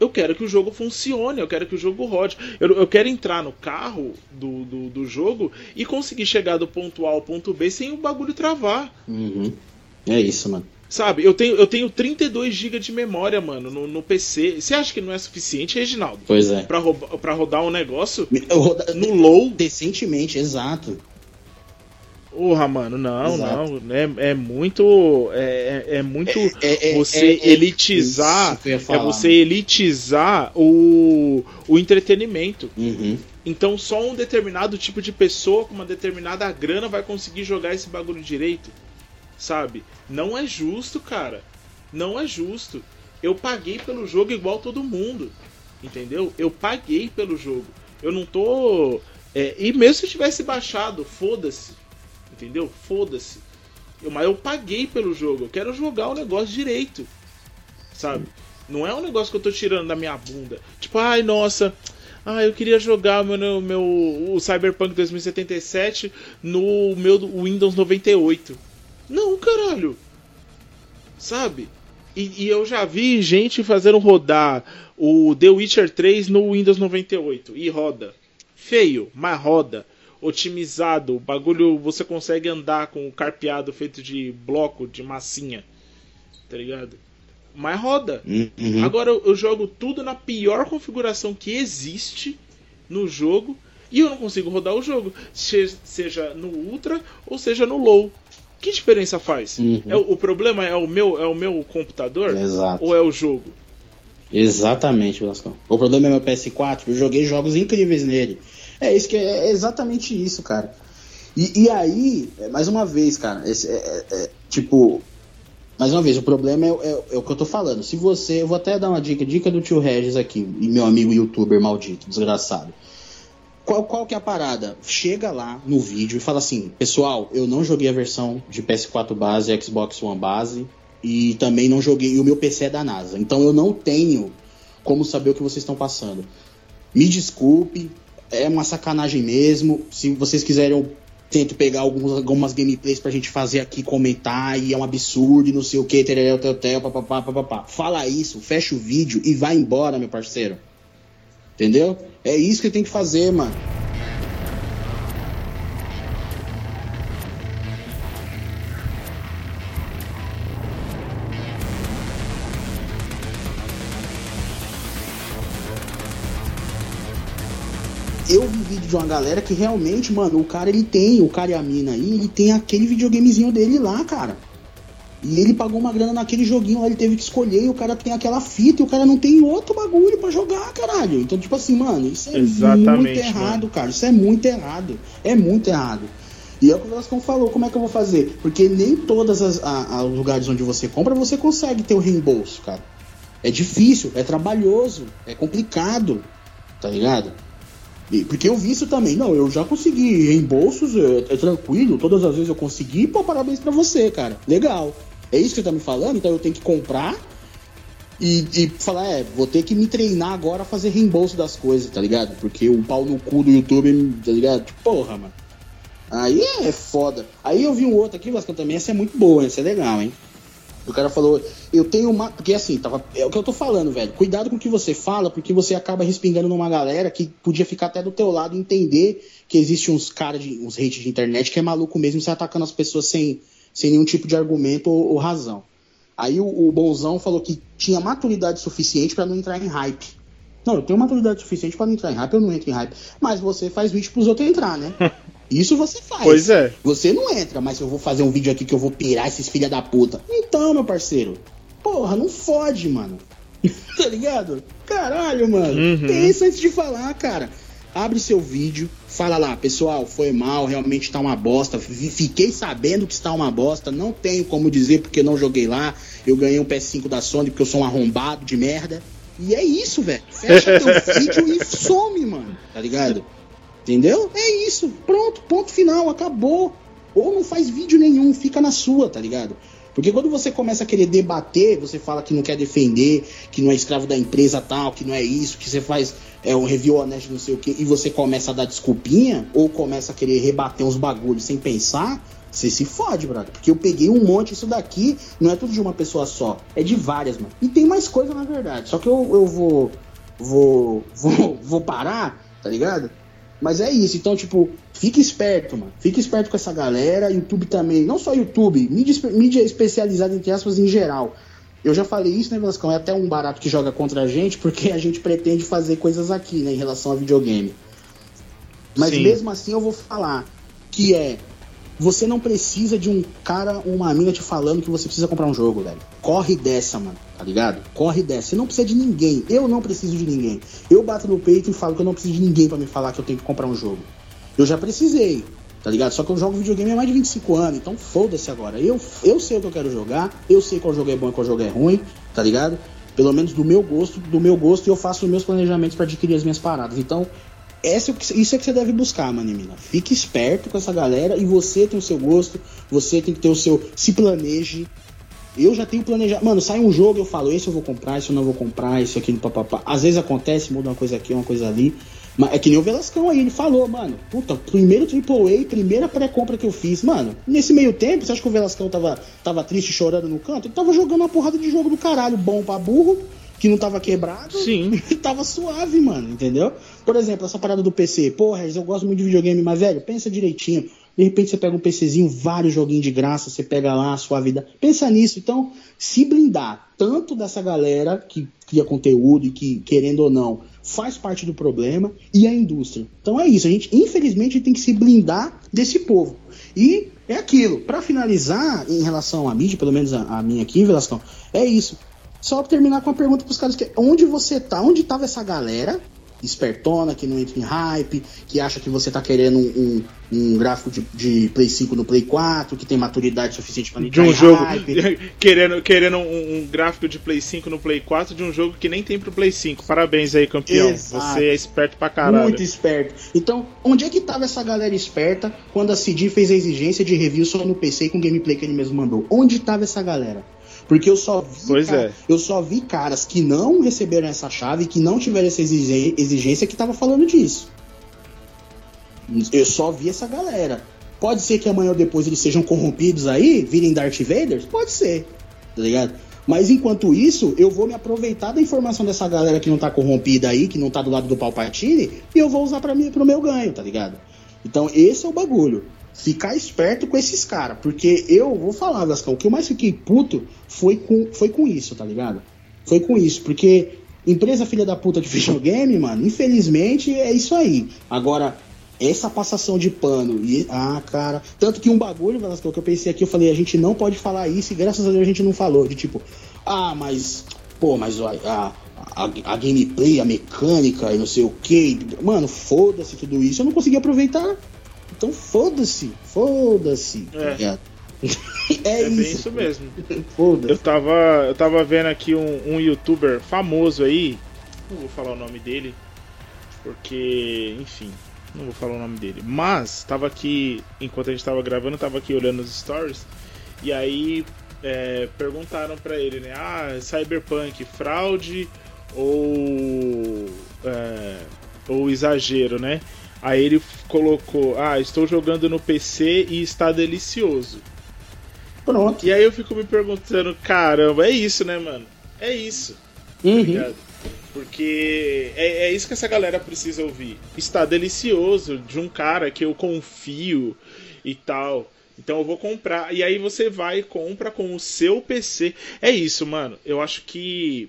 Eu quero que o jogo funcione, eu quero que o jogo rode. Eu, eu quero entrar no carro do, do, do, jogo e conseguir chegar do ponto A ao ponto B sem o bagulho travar. Uhum. É isso, mano. Sabe, eu tenho, eu tenho 32 GB de memória, mano, no, no, PC. Você acha que não é suficiente, Reginaldo? Pois é. Pra, pra rodar um negócio? Roda... No low? Decentemente, exato. Porra, mano, não, Exato. não. É, é muito. É, é, é muito. É, é, é você é, elitizar. é você elitizar o, o entretenimento. Uhum. Então só um determinado tipo de pessoa com uma determinada grana vai conseguir jogar esse bagulho direito. Sabe? Não é justo, cara. Não é justo. Eu paguei pelo jogo igual todo mundo. Entendeu? Eu paguei pelo jogo. Eu não tô. e mesmo se eu tivesse baixado, foda-se entendeu? Foda-se. Mas eu paguei pelo jogo, eu quero jogar o negócio direito, sabe? Não é um negócio que eu tô tirando da minha bunda. Tipo, ai, nossa, ah, eu queria jogar meu, meu o Cyberpunk 2077 no meu Windows 98. Não, caralho. Sabe? E, e, eu já vi gente fazendo rodar o The Witcher 3 no Windows 98 e roda. Feio, mas roda otimizado. O bagulho você consegue andar com o carpeado feito de bloco, de massinha. Tá ligado? Mas roda. Uhum. Agora eu, eu jogo tudo na pior configuração que existe no jogo e eu não consigo rodar o jogo, seja no ultra ou seja no low. Que diferença faz? Uhum. É, o problema é o meu é o meu computador Exato. ou é o jogo? Exatamente, Vascão. O problema é meu PS4. Eu joguei jogos incríveis nele. É isso que é, é exatamente isso, cara. E, e, aí, é, mais uma vez, cara, esse, é, é, é, tipo, mais uma vez, o problema é, é, é, o que eu tô falando. Se você, eu vou até dar uma dica, dica do tio Regis aqui, e meu amigo youtuber maldito, desgraçado. Qual, qual que é a parada? Chega lá no vídeo e fala assim, pessoal, eu não joguei a versão de PS4 base, Xbox One base, e também não joguei, e o meu PC é da NASA. Então eu não tenho como saber o que vocês estão passando. Me desculpe, é uma sacanagem mesmo. Se vocês quiserem, eu tento pegar alguns, algumas gameplays pra gente fazer aqui, comentar, e é um absurdo, e não sei o que, tereré, papapá, papapá. Fala isso, fecha o vídeo e vai embora, meu parceiro. Entendeu? É isso que tem que fazer, mano. eu vi vídeo de uma galera que realmente, mano, o cara ele tem, o cara e a mina aí, ele tem aquele videogamezinho dele lá, cara. E ele pagou uma grana naquele joguinho lá, ele teve que escolher, e o cara tem aquela fita, e o cara não tem outro bagulho para jogar, caralho. Então, tipo assim, mano, isso é Exatamente, muito errado, mano. cara. Isso é muito errado. É muito errado. E é o que o Velascão falou, como é que eu vou fazer? Porque nem todos os lugares onde você compra, você consegue ter o reembolso, cara. É difícil, é trabalhoso, é complicado, tá ligado? E, porque eu vi isso também. Não, eu já consegui reembolsos, é, é tranquilo, todas as vezes eu consegui, pô, parabéns para você, cara. Legal. É isso que tá me falando? Então eu tenho que comprar e, e, falar, é, vou ter que me treinar agora a fazer reembolso das coisas, tá ligado? Porque o pau no cu do YouTube, tá ligado? Tipo, porra, mano. Aí é foda. Aí eu vi um outro aqui, Vasco, também, essa é muito boa, essa é legal, hein? O cara falou, eu tenho uma. Porque assim, tava, é o que eu tô falando, velho. Cuidado com o que você fala, porque você acaba respingando numa galera que podia ficar até do teu lado e entender que existe uns caras, uns hate de internet que é maluco mesmo, você atacando as pessoas sem, sem nenhum tipo de argumento ou, ou razão. Aí o, o, Bonzão falou que tinha maturidade suficiente para não entrar em hype. Não, eu tenho maturidade suficiente para não entrar em hype, eu não entro em hype. Mas você faz vídeo pros outros entrar, né? Isso você faz. Pois é. Você não entra, mas eu vou fazer um vídeo aqui que eu vou pirar esses filha da puta. Então, meu parceiro, porra, não fode, mano. tá ligado? Caralho, mano. Uhum. Pensa antes de falar, cara. Abre seu vídeo, fala lá, pessoal, foi mal, realmente tá uma bosta. Fiquei sabendo que está uma bosta, não tenho como dizer porque não joguei lá. Eu ganhei um PS5 da Sony porque eu sou um arrombado de merda. E é isso, velho. Fecha teu vídeo e some, mano. Tá ligado? Entendeu? É isso. Pronto, ponto final, acabou. Ou não faz vídeo nenhum, fica na sua, tá ligado? Porque quando você começa a querer debater, você fala que não quer defender, que não é escravo da empresa tal, que não é isso, que você faz é, um review honesto, não sei o que, e você começa a dar desculpinha, ou começa a querer rebater uns bagulhos sem pensar, você se fode, brother. Porque eu peguei um monte, isso daqui não é tudo de uma pessoa só, é de várias, mano. E tem mais coisa na verdade. Só que eu, eu vou, vou, vou, vou parar, tá ligado? Mas é isso, então, tipo, fique esperto, mano. Fique esperto com essa galera. YouTube também, não só YouTube, mídia, mídia especializada, entre aspas, em geral. Eu já falei isso, né, Velascão? É até um barato que joga contra a gente, porque a gente pretende fazer coisas aqui, né, em relação a videogame. Mas Sim. mesmo assim eu vou falar que é você não precisa de um cara ou uma amiga te falando que você precisa comprar um jogo, velho. Corre dessa, mano, tá ligado? Corre dessa. Você não precisa de ninguém. Eu não preciso de ninguém. Eu bato no peito e falo que eu não preciso de ninguém para me falar que eu tenho que comprar um jogo. Eu já precisei, tá ligado? Só que eu jogo videogame há mais de 25 anos, então foda-se agora. Eu, eu sei o que eu quero jogar, eu sei qual jogo é bom e qual jogo é ruim, tá ligado? Pelo menos do meu gosto, do meu gosto, e eu faço os meus planejamentos para adquirir as minhas paradas. Então, essa, isso é que você deve buscar, mano, mina. Fique esperto com essa galera e você tem o seu gosto, você tem que ter o seu. Se planeje. Eu já tenho planejado. Mano, sai um jogo, eu falo, esse eu vou comprar, esse eu não vou comprar, isso aqui no papapá. Às vezes acontece, muda uma coisa aqui, uma coisa ali. Mas é que nem o Velascão aí, ele falou, mano, puta, primeiro AAA, primeira pré-compra que eu fiz, mano. Nesse meio tempo, você acha que o Velascão tava, tava triste, chorando no canto? Ele tava jogando uma porrada de jogo do caralho, bom pra burro que não tava quebrado, Sim. tava suave, mano, entendeu? Por exemplo, essa parada do PC. Porra, eu gosto muito de videogame, mas, velho, pensa direitinho. De repente você pega um PCzinho, vários joguinhos de graça, você pega lá a sua vida. Pensa nisso. Então, se blindar tanto dessa galera que cria conteúdo e que, querendo ou não, faz parte do problema, e a indústria. Então é isso. A gente, infelizmente, tem que se blindar desse povo. E é aquilo. Para finalizar, em relação à mídia, pelo menos a, a minha aqui, Velascão, é isso. Só pra terminar com uma pergunta pros caras que onde você tá? Onde tava essa galera espertona, que não entra em hype, que acha que você tá querendo um, um, um gráfico de, de, Play 5 no Play 4, que tem maturidade suficiente para de um jogo, hype. querendo, querendo um, um, gráfico de Play 5 no Play 4 de um jogo que nem tem pro Play 5. Parabéns aí, campeão. Exato. Você é esperto pra caralho. Muito esperto. Então, onde é que tava essa galera esperta quando a CD fez a exigência de review só no PC com gameplay que ele mesmo mandou? Onde tava essa galera? Porque eu só vi, pois cara, é. eu só vi caras que não receberam essa chave, que não tiveram essa exigência que tava falando disso. Eu só vi essa galera. Pode ser que amanhã ou depois eles sejam corrompidos aí, virem Darth Vader? Pode ser, tá ligado? Mas enquanto isso, eu vou me aproveitar da informação dessa galera que não tá corrompida aí, que não tá do lado do Palpatine, e eu vou usar para mim pro meu ganho, tá ligado? Então esse é o bagulho ficar esperto com esses caras. Porque eu vou falar, Gascão, o que eu mais fiquei puto foi com, foi com isso, tá ligado? Foi com isso, porque Empresa filha da puta de videogame, mano, infelizmente é isso aí. Agora, essa passação de pano, e, ah, cara. Tanto que um bagulho, Velasco, que eu pensei aqui, eu falei, a gente não pode falar isso, e graças a Deus a gente não falou. De tipo, ah, mas. Pô, mas a, a, a, gameplay, a mecânica e não sei o que. Mano, foda-se tudo isso. Eu não consegui aproveitar. Então foda-se, foda-se. É. É, é isso. bem isso mesmo. eu tava, eu tava vendo aqui um, um youtuber famoso aí. Não vou falar o nome dele. Porque, enfim, não vou falar o nome dele. Mas, tava aqui, enquanto a gente tava gravando, tava aqui olhando os stories. E aí é, perguntaram para ele, né? Ah, Cyberpunk, fraude ou, é, ou exagero, né? Aí ele colocou: Ah, estou jogando no PC e está delicioso. Pronto. E aí eu fico me perguntando: caramba, é isso, né, mano? É isso. Tá uhum. Tá Porque é, é isso que essa galera precisa ouvir. Está delicioso de um cara que eu confio e tal. Então eu vou comprar. E aí você vai e compra com o seu PC. É isso, mano. Eu acho que.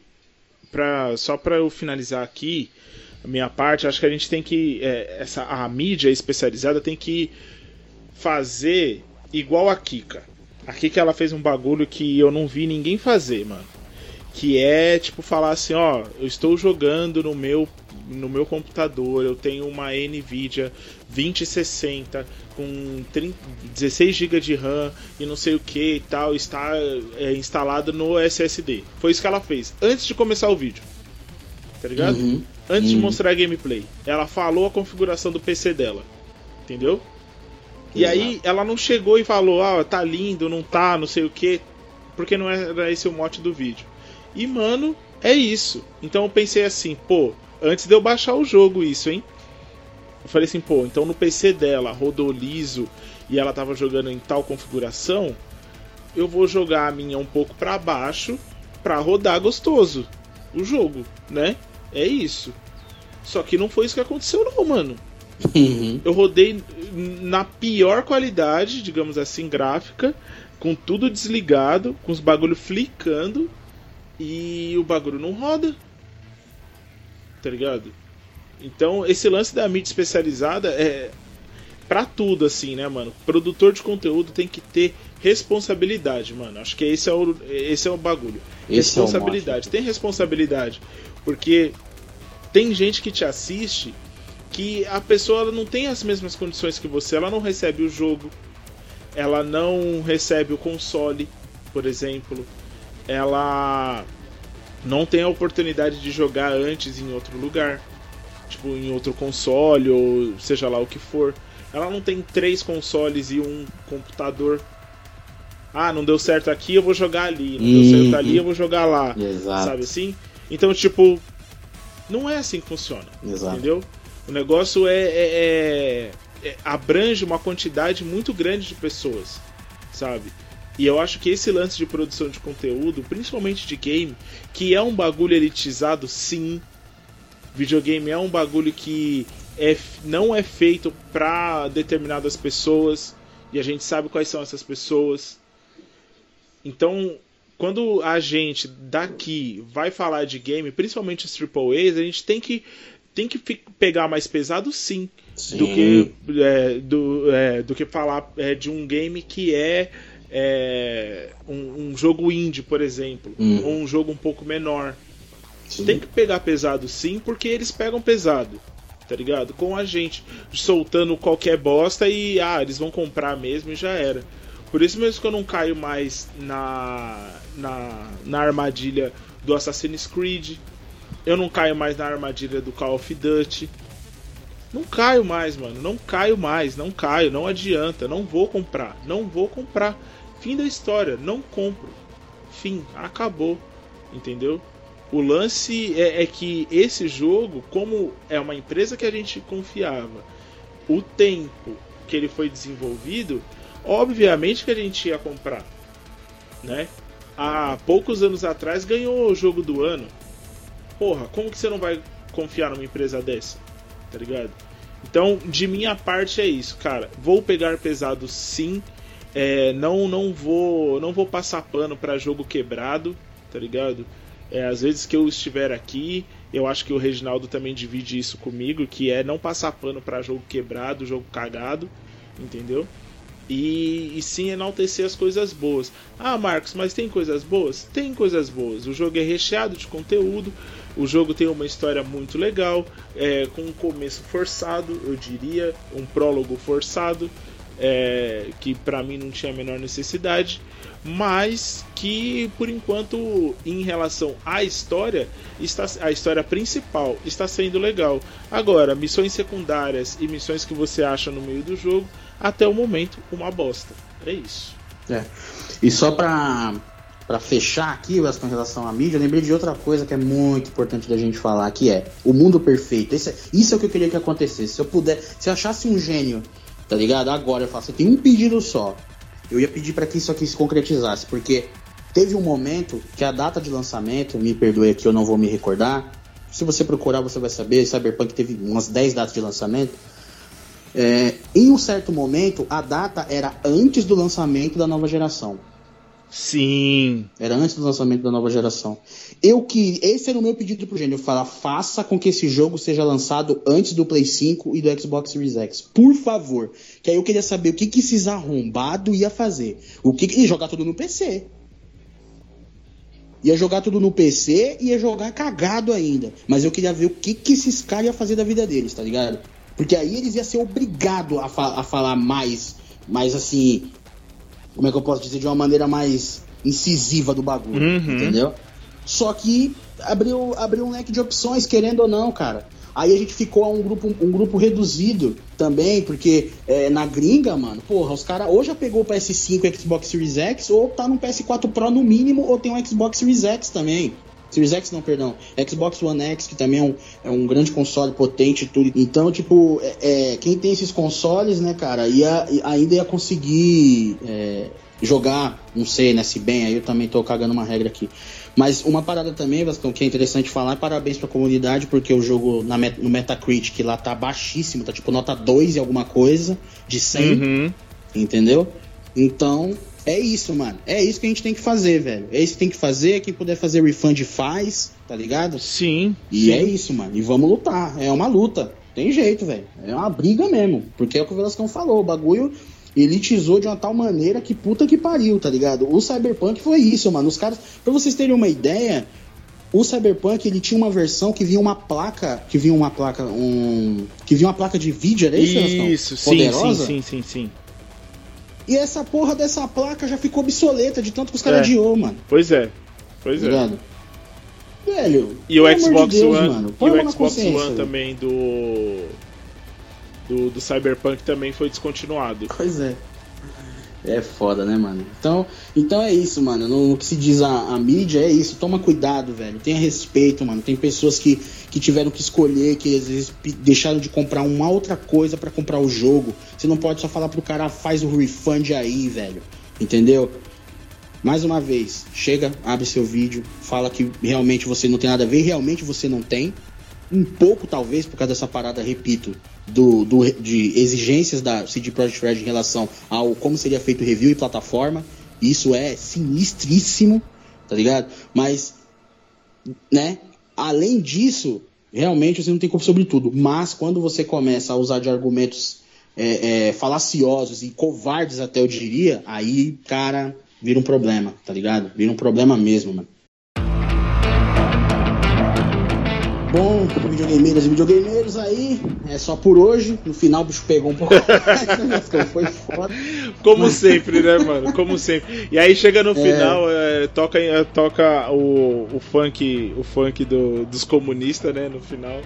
Pra, só pra eu finalizar aqui minha parte, acho que a gente tem que. É, essa, a mídia especializada tem que fazer igual a Kika. A Kika ela fez um bagulho que eu não vi ninguém fazer, mano. Que é tipo falar assim, ó, eu estou jogando no meu no meu computador, eu tenho uma Nvidia 2060 com 30, 16 GB de RAM e não sei o que e tal, está é, instalado no SSD. Foi isso que ela fez antes de começar o vídeo. Tá ligado? Uhum. Antes uhum. de mostrar a gameplay. Ela falou a configuração do PC dela. Entendeu? E aí ela não chegou e falou, ah, tá lindo, não tá, não sei o que, porque não era esse o mote do vídeo. E mano, é isso. Então eu pensei assim, pô, antes de eu baixar o jogo isso, hein? Eu falei assim, pô, então no PC dela rodou liso e ela tava jogando em tal configuração, eu vou jogar a minha um pouco para baixo para rodar gostoso o jogo, né? É isso. Só que não foi isso que aconteceu não, mano. Uhum. Eu rodei na pior qualidade, digamos assim, gráfica, com tudo desligado, com os bagulho flicando e o bagulho não roda. Tá ligado? Então, esse lance da mídia especializada é para tudo assim, né, mano? Produtor de conteúdo tem que ter responsabilidade, mano. Acho que esse é o esse é o bagulho. Esse responsabilidade. É tem responsabilidade, porque tem gente que te assiste que a pessoa não tem as mesmas condições que você, ela não recebe o jogo, ela não recebe o console, por exemplo, ela não tem a oportunidade de jogar antes em outro lugar, tipo em outro console ou seja lá o que for. Ela não tem três consoles e um computador. Ah, não deu certo aqui, eu vou jogar ali. Não uhum. deu certo ali, eu vou jogar lá. Exato. Sabe assim? Então, tipo, não é assim que funciona. Exato. Entendeu? O negócio é, é, é, é, abrange uma quantidade muito grande de pessoas, sabe? E eu acho que esse lance de produção de conteúdo, principalmente de game, que é um bagulho elitizado, sim. Videogame é um bagulho que é, não é feito para determinadas pessoas e a gente sabe quais são essas pessoas. Então, quando a gente daqui vai falar de game, principalmente os AAAs, a gente tem que tem que pegar mais pesado sim, sim. do que é, do, é, do que falar é, de um game que é, é um, um, jogo indie, por exemplo, hum. ou um jogo um pouco menor. Sim. Tem que pegar pesado sim, porque eles pegam pesado, tá ligado? Com a gente soltando qualquer bosta e ah, eles vão comprar mesmo e já era. Por isso mesmo que eu não caio mais na, na, na armadilha do Assassin's Creed, eu não caio mais na armadilha do Call of Duty. Não caio mais, mano. Não caio mais. Não caio. Não adianta. Não vou comprar. Não vou comprar. Fim da história. Não compro. Fim. Acabou. Entendeu? O lance é, é que esse jogo, como é uma empresa que a gente confiava, o tempo que ele foi desenvolvido, obviamente que a gente ia comprar. Né? Há poucos anos atrás ganhou o jogo do ano porra, como que você não vai confiar numa empresa dessa? Tá ligado? Então, de minha parte é isso, cara. Vou pegar pesado sim. É, não não vou não vou passar pano para jogo quebrado, tá ligado? É, às vezes que eu estiver aqui, eu acho que o Reginaldo também divide isso comigo, que é não passar pano para jogo quebrado, jogo cagado, entendeu? E, e, sim enaltecer as coisas boas. Ah, Marcos, mas tem coisas boas? Tem coisas boas. O jogo é recheado de conteúdo, o jogo tem uma história muito legal, é, com um começo forçado, eu diria, um prólogo forçado, é, que para mim não tinha a menor necessidade, mas que por enquanto, em relação à história, está, a história principal está sendo legal. Agora, missões secundárias e missões que você acha no meio do jogo, até o momento, uma bosta. É isso. É. E só pra para fechar aqui com relação à mídia, eu lembrei de outra coisa que é muito importante da gente falar, que é o mundo perfeito. Isso é, isso é o que eu queria que acontecesse. Se eu puder, se eu achasse um gênio, tá ligado? Agora eu faço, eu tenho um pedido só. Eu ia pedir para que isso aqui se concretizasse, porque teve um momento que a data de lançamento, me perdoe aqui, eu não vou me recordar. Se você procurar, você vai saber. Cyberpunk teve umas 10 datas de lançamento. É, em um certo momento, a data era antes do lançamento da nova geração. Sim. Era antes do lançamento da nova geração. Eu que esse era o meu pedido pro Gênio, falar, faça com que esse jogo seja lançado antes do Play 5 e do Xbox Series X, por favor. Que aí eu queria saber o que que esses arrombados ia fazer. O que, que ia jogar tudo no PC. Ia jogar tudo no PC e ia jogar cagado ainda. Mas eu queria ver o que que esses caras iam fazer da vida deles, tá ligado? Porque aí eles iam ser obrigados a, fa a falar mais, mais assim, como é que eu posso dizer, de uma maneira mais incisiva do bagulho, uhum. entendeu? Só que abriu, abriu um leque de opções, querendo ou não, cara. Aí a gente ficou um grupo, um grupo reduzido também, porque é, na gringa, mano, porra, os caras ou já pegou o PS5 e Xbox Series X, ou tá no PS4 Pro no mínimo, ou tem um Xbox Series X também. Series X não, perdão. Xbox One X, que também é um, é um grande console potente e tudo. Então, tipo, é, é, quem tem esses consoles, né, cara, ia, ainda ia conseguir é, jogar, não sei, né, se bem, aí eu também tô cagando uma regra aqui. Mas uma parada também, Vascão, que é interessante falar, parabéns pra comunidade, porque o jogo na, no Metacritic lá tá baixíssimo, tá tipo nota 2 e alguma coisa, de 100, uhum. entendeu? Então, é isso, mano. É isso que a gente tem que fazer, velho. É isso que tem que fazer. Quem puder fazer refund faz, tá ligado? Sim. E sim. é isso, mano. E vamos lutar. É uma luta. Tem jeito, velho. É uma briga mesmo. Porque é o que o Velascão falou. O bagulho elitizou de uma tal maneira que puta que pariu, tá ligado? O Cyberpunk foi isso, mano. Os caras. Pra vocês terem uma ideia. O Cyberpunk ele tinha uma versão que vinha uma placa, que vinha uma placa, um, que vinha uma placa de vídeo, era isso? Isso, sim, Poderosa? sim, sim, sim, sim. E essa porra dessa placa já ficou obsoleta de tanto que os caras é. adiou, mano. Pois é. Pois é. Velho. E o Xbox de Deus, One. Mano, e o Xbox One também do, do. Do Cyberpunk também foi descontinuado. Pois é. É foda, né, mano? Então, então é isso, mano. No, no que se diz a, a, mídia, é isso. Toma cuidado, velho. Tenha respeito, mano. Tem pessoas que, que tiveram que escolher, que às vezes deixaram de comprar uma outra coisa para comprar o jogo. Você não pode só falar pro cara, faz o refund aí, velho. Entendeu? Mais uma vez, chega, abre seu vídeo, fala que realmente você não tem nada a ver, realmente você não tem. Um pouco, talvez, por causa dessa parada, repito, do, do, de exigências da CD Projekt Red em relação ao como seria feito review e plataforma. Isso é sinistríssimo, tá ligado? Mas, né? Além disso, realmente você não tem como sobre tudo. Mas quando você começa a usar de argumentos é, é, falaciosos e covardes, até eu diria, aí, cara, vira um problema, tá ligado? Vira um problema mesmo, mano. Bom, videogameiras e videogameiros aí, é só por hoje. No final o bicho pegou um pouco mais, foi foda. Como Mas... sempre, né, mano? Como sempre. E aí chega no é... final, é, toca, toca o, o funk, o funk do, dos comunistas, né, no final.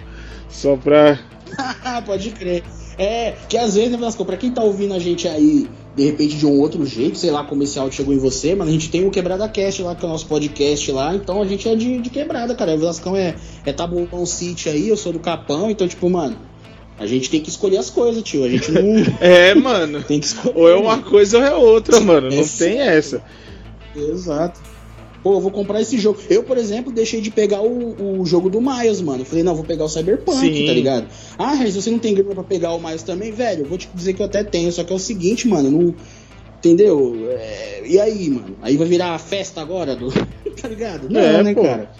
Só pra. Pode crer. É, que às vezes, né, pra quem tá ouvindo a gente aí de repente de um outro jeito, sei lá como esse áudio chegou em você, mas a gente tem o Quebrada Cast lá, que é o nosso podcast lá, então a gente é de, de quebrada, cara. O Velascão é, é Tabuão City aí, eu sou do Capão, então, tipo, mano, a gente tem que escolher as coisas, tio. A gente não. é, mano. tem que escolher. Ou é uma coisa ou é outra, mano. Não tem essa. Exato pô, eu vou comprar esse jogo. Eu, por exemplo, deixei de pegar o, o jogo do Miles, mano. falei, não, vou pegar o Cyberpunk, Sim. tá ligado? Ah, mas você não tem grana pra pegar o Miles também, velho? Eu vou te dizer que eu até tenho, só que é o seguinte, mano, não. Entendeu? É... E aí, mano? Aí vai virar a festa agora do. tá ligado? Não, é, né, pô. cara?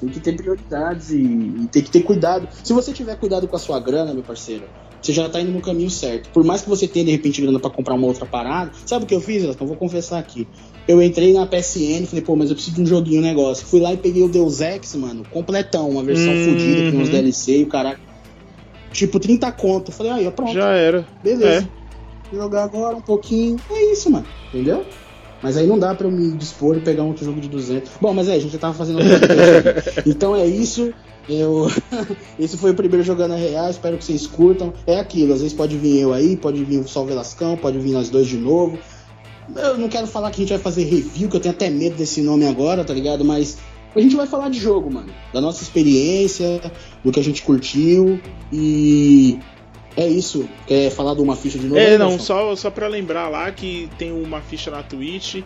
Tem que ter prioridades e, e tem que ter cuidado. Se você tiver cuidado com a sua grana, meu parceiro, você já tá indo no caminho certo. Por mais que você tenha de repente grana para comprar uma outra parada, sabe o que eu fiz? Então vou confessar aqui. Eu entrei na PSN, falei, pô, mas eu preciso de um joguinho, um negócio. Fui lá e peguei o Deus Ex, mano, completão, uma versão uhum. fodida com uns DLC e o caralho. Tipo, 30 conto. Falei, aí, ó, pronto. Já era. Beleza. É. Jogar agora um pouquinho. É isso, mano. Entendeu? Mas aí não dá para eu me dispor e pegar um outro jogo de 200. Bom, mas é, a gente já tava fazendo Então é isso. Eu... Esse foi o primeiro Jogando a Real, espero que vocês curtam. É aquilo, às vezes pode vir eu aí, pode vir o Sol Velascão, pode vir nós dois de novo. Eu não quero falar que a gente vai fazer review, que eu tenho até medo desse nome agora, tá ligado? Mas a gente vai falar de jogo, mano. Da nossa experiência, do que a gente curtiu e é isso. Quer falar de uma ficha de novo? É, não, só, só pra lembrar lá que tem uma ficha na Twitch.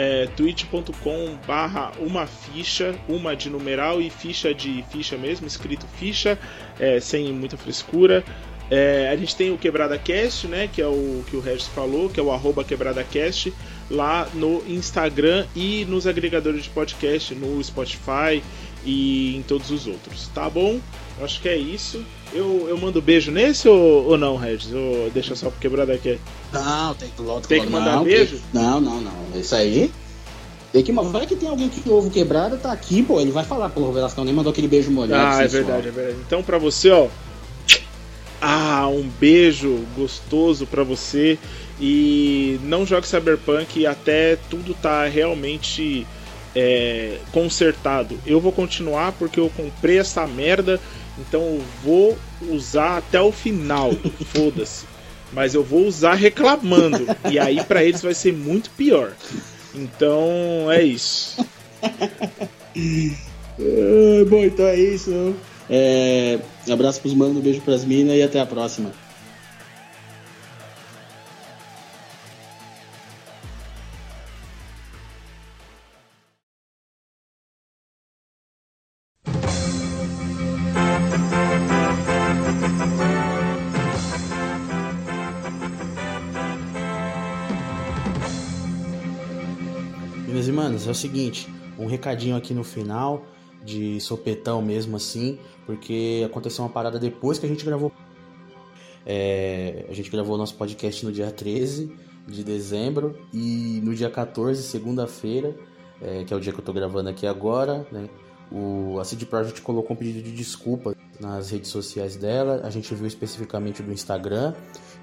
É, twitch.com barra uma ficha, uma de numeral e ficha de ficha mesmo, escrito ficha, é, sem muita frescura. É, a gente tem o Quebrada Cast, né, que é o que o Regis falou, que é o arroba Quebrada Cast, lá no Instagram e nos agregadores de podcast, no Spotify e em todos os outros, tá bom? Acho que é isso. Eu, eu mando beijo nesse ou, ou não, Regis? Ou deixa só pro quebrada aqui? Não, tem que logo Tem que mandar não, beijo? Que... Não, não, não. Isso aí. Tem que Vai que tem alguém que ouve quebrada, tá aqui, pô. Ele vai falar, pô, o Velascão nem mandou aquele beijo molhado. Ah, é verdade, é verdade. Então, pra você, ó. Ah, um beijo gostoso para você. E não jogue Cyberpunk até tudo tá realmente é, consertado. Eu vou continuar porque eu comprei essa merda então eu vou usar até o final. Foda-se. Mas eu vou usar reclamando. E aí para eles vai ser muito pior. Então é isso. é, bom, então é isso. É, abraço pros manos, um beijo pras minas e até a próxima. É o seguinte, um recadinho aqui no final, de sopetão mesmo assim, porque aconteceu uma parada depois que a gente gravou. É, a gente gravou nosso podcast no dia 13 de dezembro e no dia 14, segunda-feira, é, que é o dia que eu tô gravando aqui agora, né? O, a CD Projekt colocou um pedido de desculpa nas redes sociais dela, a gente viu especificamente do Instagram,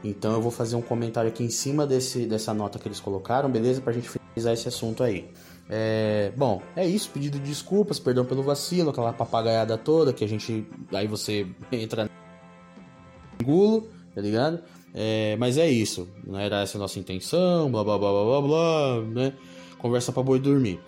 então eu vou fazer um comentário aqui em cima desse, dessa nota que eles colocaram, beleza? Pra gente finalizar esse assunto aí. É, bom, é isso, pedido de desculpas, perdão pelo vacilo, aquela papagaiada toda que a gente. Aí você entra no gulo, tá ligado? É, mas é isso, não era essa a nossa intenção, blá blá blá blá blá, blá né? Conversa pra boi dormir.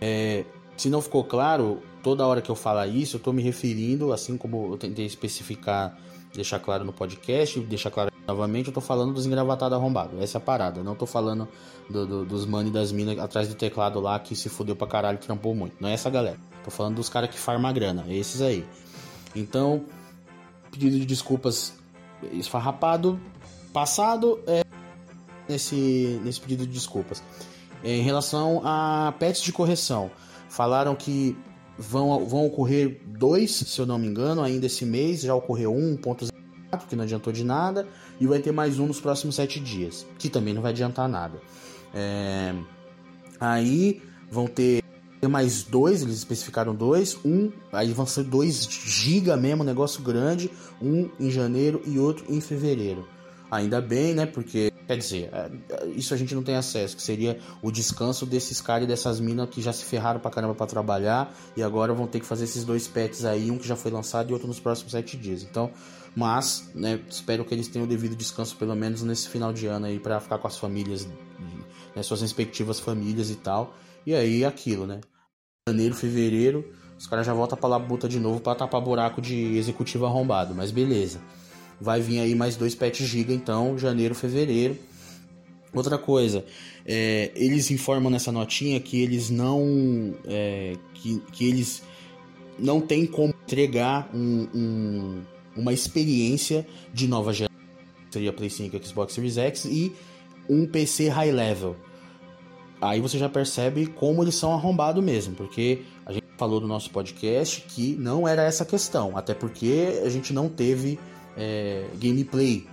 É, se não ficou claro, toda hora que eu falar isso, eu tô me referindo, assim como eu tentei especificar, deixar claro no podcast, deixar claro novamente, eu tô falando dos engravatados arrombados. Essa é a parada. Não tô falando do, do, dos mano e das minas atrás do teclado lá que se fudeu pra caralho trampou muito. Não é essa galera. Tô falando dos caras que farma grana. É esses aí. Então, pedido de desculpas esfarrapado, passado, é nesse, nesse pedido de desculpas. Em relação a pets de correção, falaram que vão, vão ocorrer dois, se eu não me engano, ainda esse mês. Já ocorreu um, 1.0 que não adiantou de nada, e vai ter mais um nos próximos sete dias, que também não vai adiantar nada. É... Aí vão ter mais dois, eles especificaram dois, um, aí vão ser dois giga mesmo, negócio grande, um em janeiro e outro em fevereiro. Ainda bem, né? Porque, quer dizer, é, isso a gente não tem acesso, que seria o descanso desses caras e dessas minas que já se ferraram pra caramba pra trabalhar e agora vão ter que fazer esses dois pets aí, um que já foi lançado e outro nos próximos sete dias. Então, mas, né, espero que eles tenham o devido descanso, pelo menos nesse final de ano aí, para ficar com as famílias, né, suas respectivas famílias e tal. E aí, aquilo, né? Janeiro, fevereiro, os caras já voltam pra labuta de novo para tapar buraco de executivo arrombado, mas beleza. Vai vir aí mais dois pets giga, então, janeiro, fevereiro. Outra coisa, é, eles informam nessa notinha que eles não. É, que, que eles não tem como entregar um, um uma experiência de nova geração, seria Play 5 Xbox Series X, e um PC high level. Aí você já percebe como eles são arrombados mesmo, porque a gente falou no nosso podcast que não era essa questão, até porque a gente não teve é, gameplay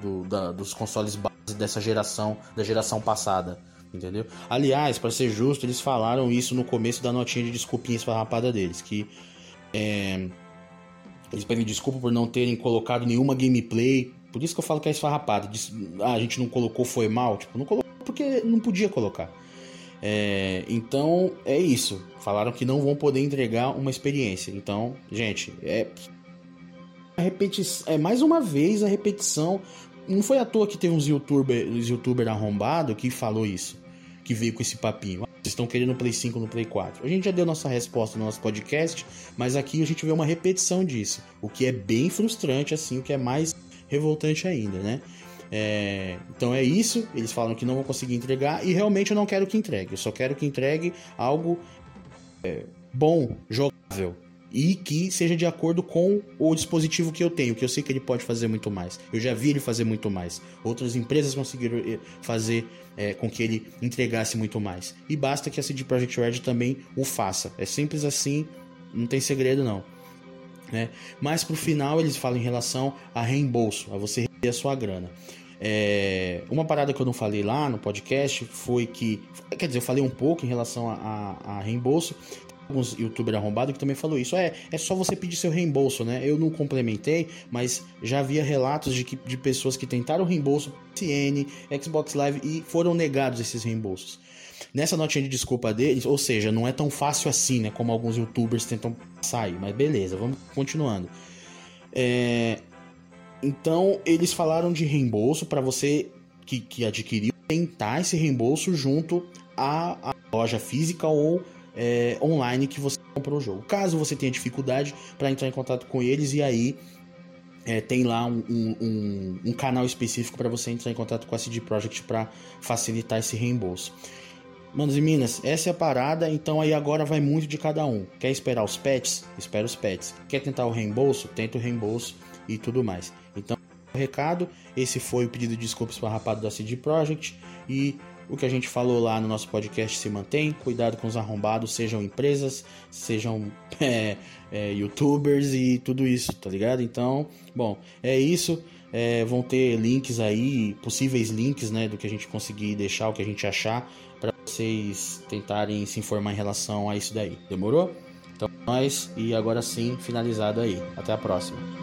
do, da, dos consoles base dessa geração, da geração passada, entendeu? Aliás, para ser justo, eles falaram isso no começo da notinha de desculpinha esfarrapada deles, que é, eles pedem desculpa por não terem colocado nenhuma gameplay. Por isso que eu falo que é esfarrapado. Ah, a gente não colocou, foi mal. Tipo, não colocou porque não podia colocar. É, então é isso. Falaram que não vão poder entregar uma experiência. Então, gente, é repetição, é mais uma vez a repetição. Não foi à toa que teve uns youtuber, uns youtuber que falou isso, que veio com esse papinho. Vocês estão querendo Play 5 no Play 4. A gente já deu nossa resposta no nosso podcast, mas aqui a gente vê uma repetição disso, o que é bem frustrante, assim, o que é mais revoltante ainda, né? É, então é isso. Eles falam que não vão conseguir entregar e realmente eu não quero que entregue. Eu só quero que entregue algo é, bom, jogável e que seja de acordo com o dispositivo que eu tenho, que eu sei que ele pode fazer muito mais. Eu já vi ele fazer muito mais. Outras empresas conseguiram eh, fazer é, com que ele entregasse muito mais. E basta que a CD Projekt Red também o faça. É simples assim, não tem segredo não. Né? Mas pro final eles falam em relação a reembolso, a você receber a sua grana. É, uma parada que eu não falei lá no podcast foi que, quer dizer, eu falei um pouco em relação a, a, a reembolso, alguns youtubers arrombados que também falou isso. É, é só você pedir seu reembolso, né? Eu não complementei, mas já havia relatos de, que, de pessoas que tentaram reembolso CN, Xbox Live e foram negados esses reembolsos. Nessa notinha de desculpa deles, ou seja, não é tão fácil assim, né? Como alguns youtubers tentam sair, mas beleza, vamos continuando. É, então, eles falaram de reembolso para você que, que adquiriu tentar esse reembolso junto à, à loja física ou é, online que você comprou o jogo. Caso você tenha dificuldade para entrar em contato com eles, e aí é, tem lá um, um, um canal específico para você entrar em contato com a CD Projekt para facilitar esse reembolso. Manos e Minas, essa é a parada, então aí agora vai muito de cada um. Quer esperar os pets? Espera os pets. Quer tentar o reembolso? Tenta o reembolso e tudo mais. Então, o recado, esse foi o pedido de desculpas para rapado da CD Projekt e o que a gente falou lá no nosso podcast se mantém. Cuidado com os arrombados, sejam empresas, sejam é, é, youtubers e tudo isso, tá ligado? Então, bom, é isso. É, vão ter links aí, possíveis links, né, do que a gente conseguir deixar, o que a gente achar, para vocês tentarem se informar em relação a isso daí. Demorou? Então, nós e agora sim, finalizado aí. Até a próxima.